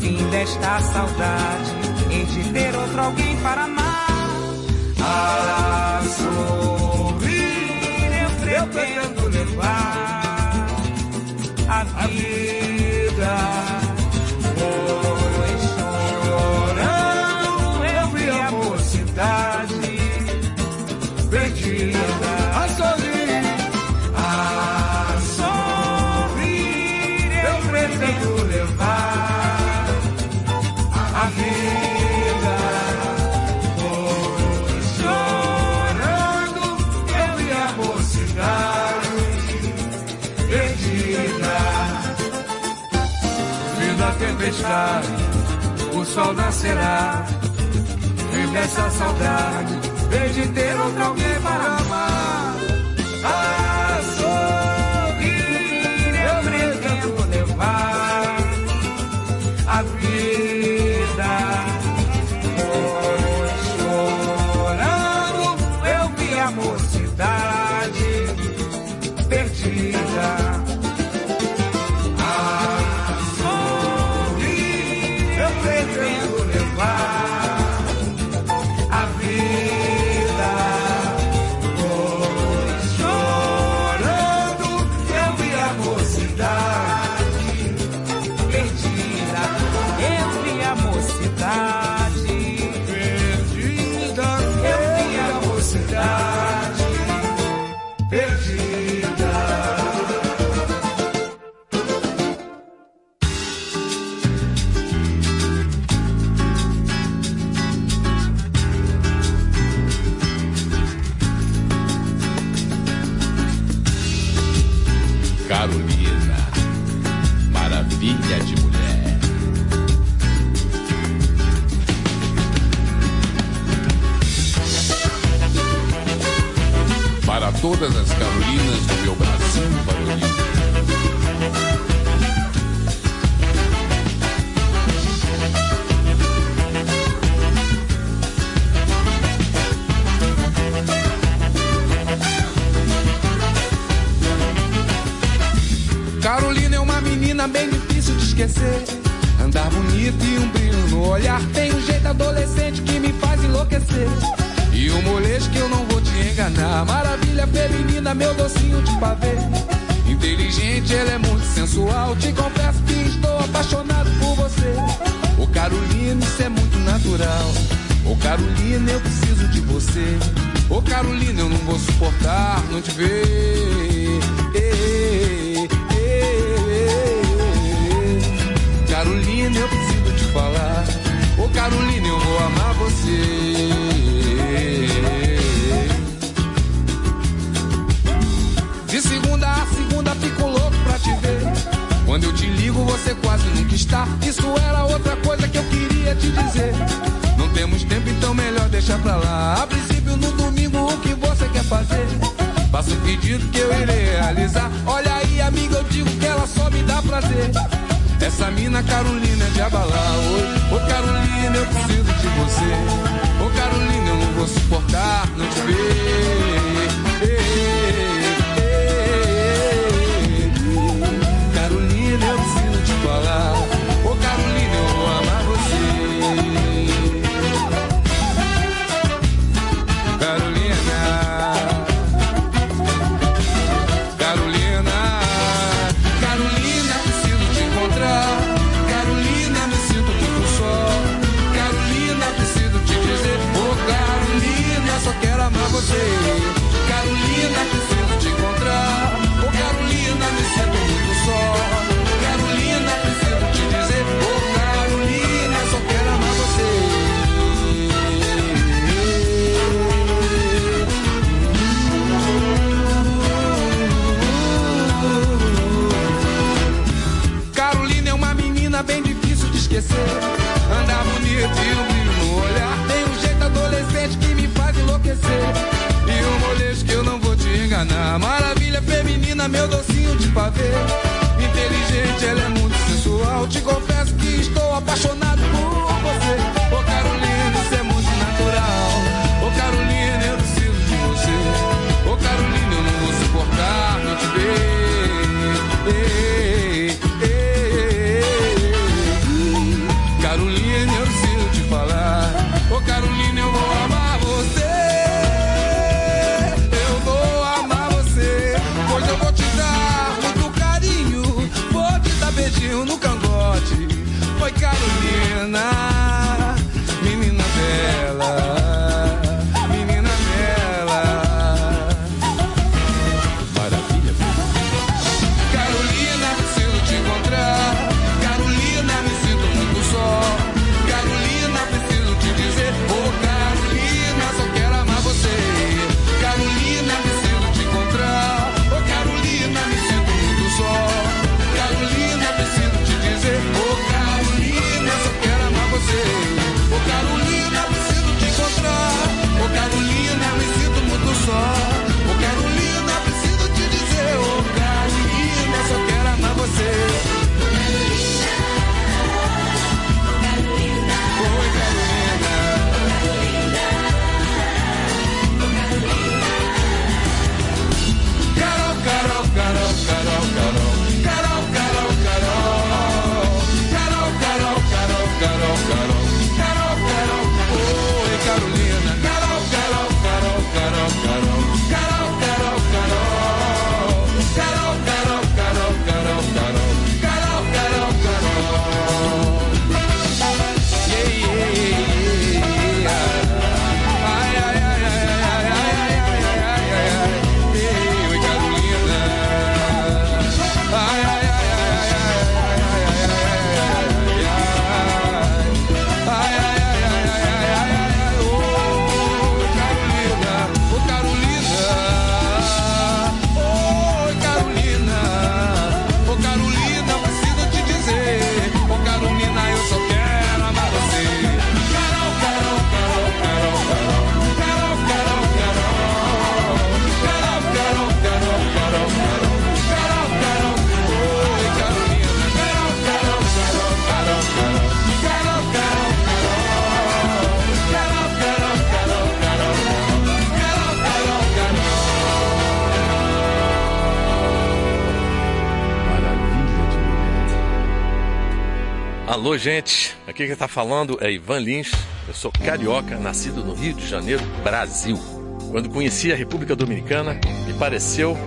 Fim desta saudade, em de ter outro alguém para amar. A sorrir eu pretendo levar a vida. será? Essa saudade, vem de ter outra alguém para. pra lá. A princípio, no domingo, o que você quer fazer? Faça um pedido que eu irei realizar. Olha aí, amiga, eu digo que ela só me dá prazer. Essa mina Carolina é de abalar hoje. Ô Carolina, eu preciso de você. Ô Carolina, eu não vou suportar não te ver. Menina, meu docinho de pavê. Inteligente, ela é muito sensual. Te confio. Alô, gente. Aqui quem está falando é Ivan Lins. Eu sou carioca, nascido no Rio de Janeiro, Brasil. Quando conheci a República Dominicana, me pareceu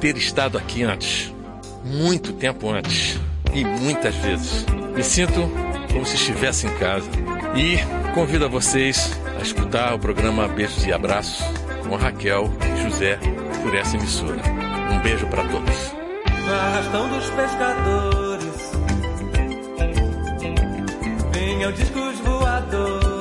ter estado aqui antes. Muito tempo antes. E muitas vezes. Me sinto como se estivesse em casa. E convido a vocês a escutar o programa Beijos e Abraços com a Raquel e José por essa emissora. Um beijo para todos. Arrastão dos pescadores Venham discos voadores.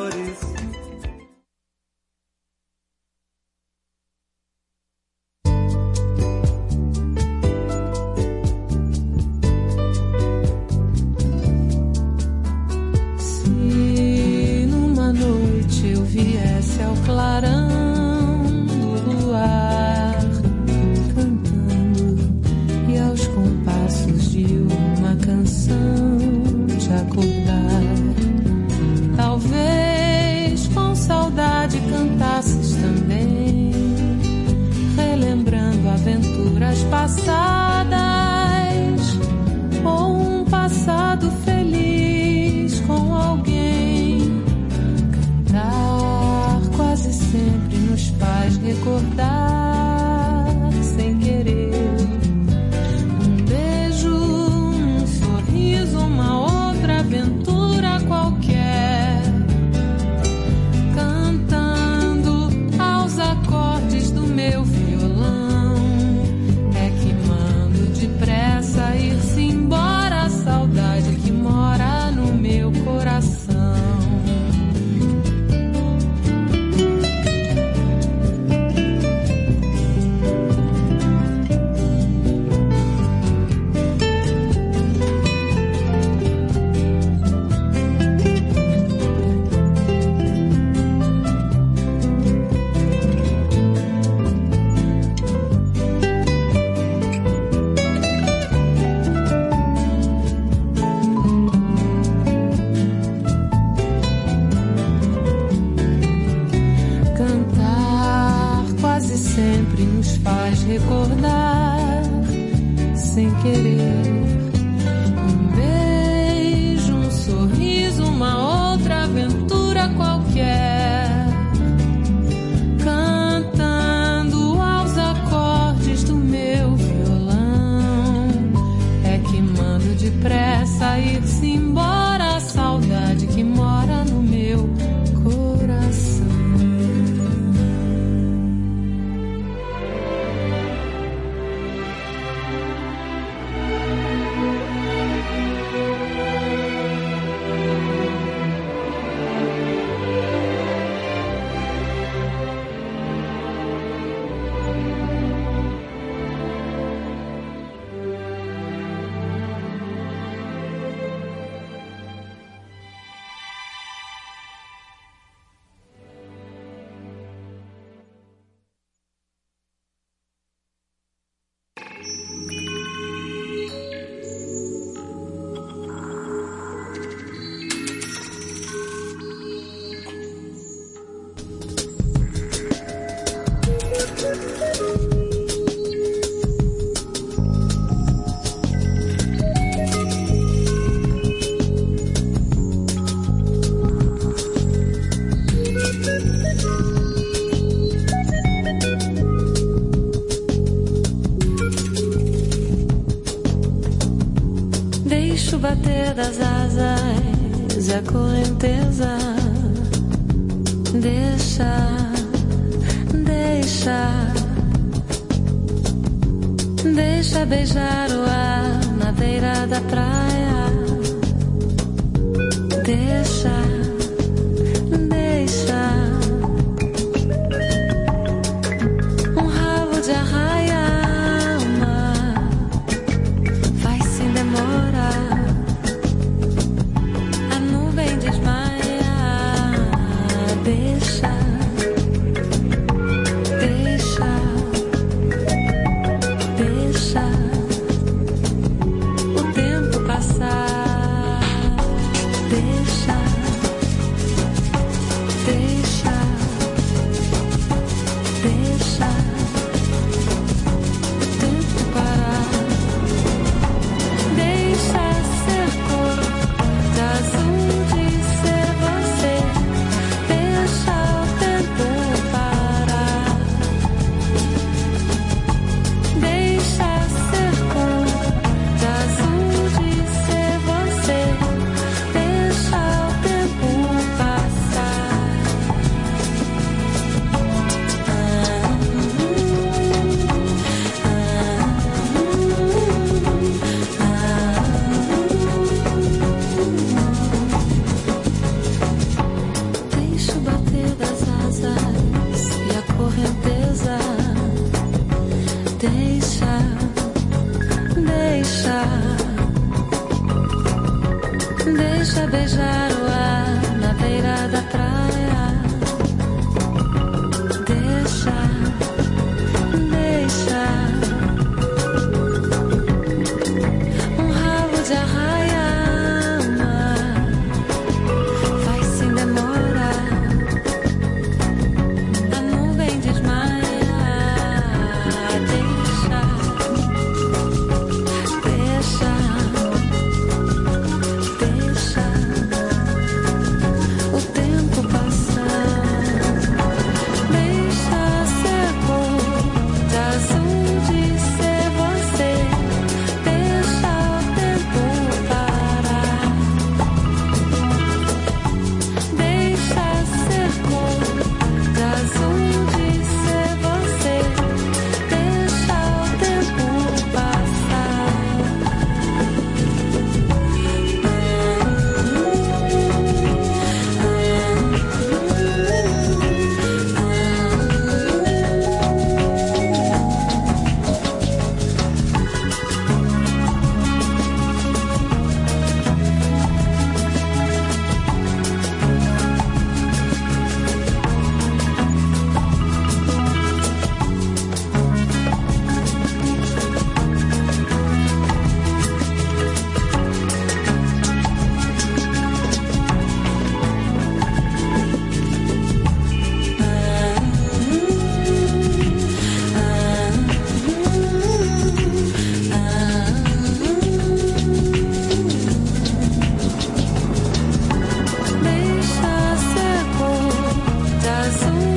soon.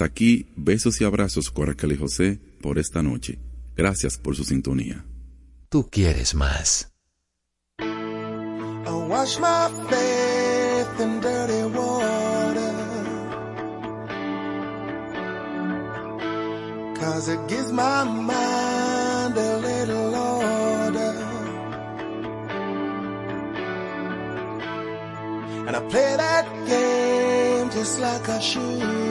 Hasta aquí, besos y abrazos, Coracle José, por esta noche. Gracias por su sintonía. Tú quieres más. I wash my faith in dirty water. Cause it gives my mind a little order. And I play that game just like I should.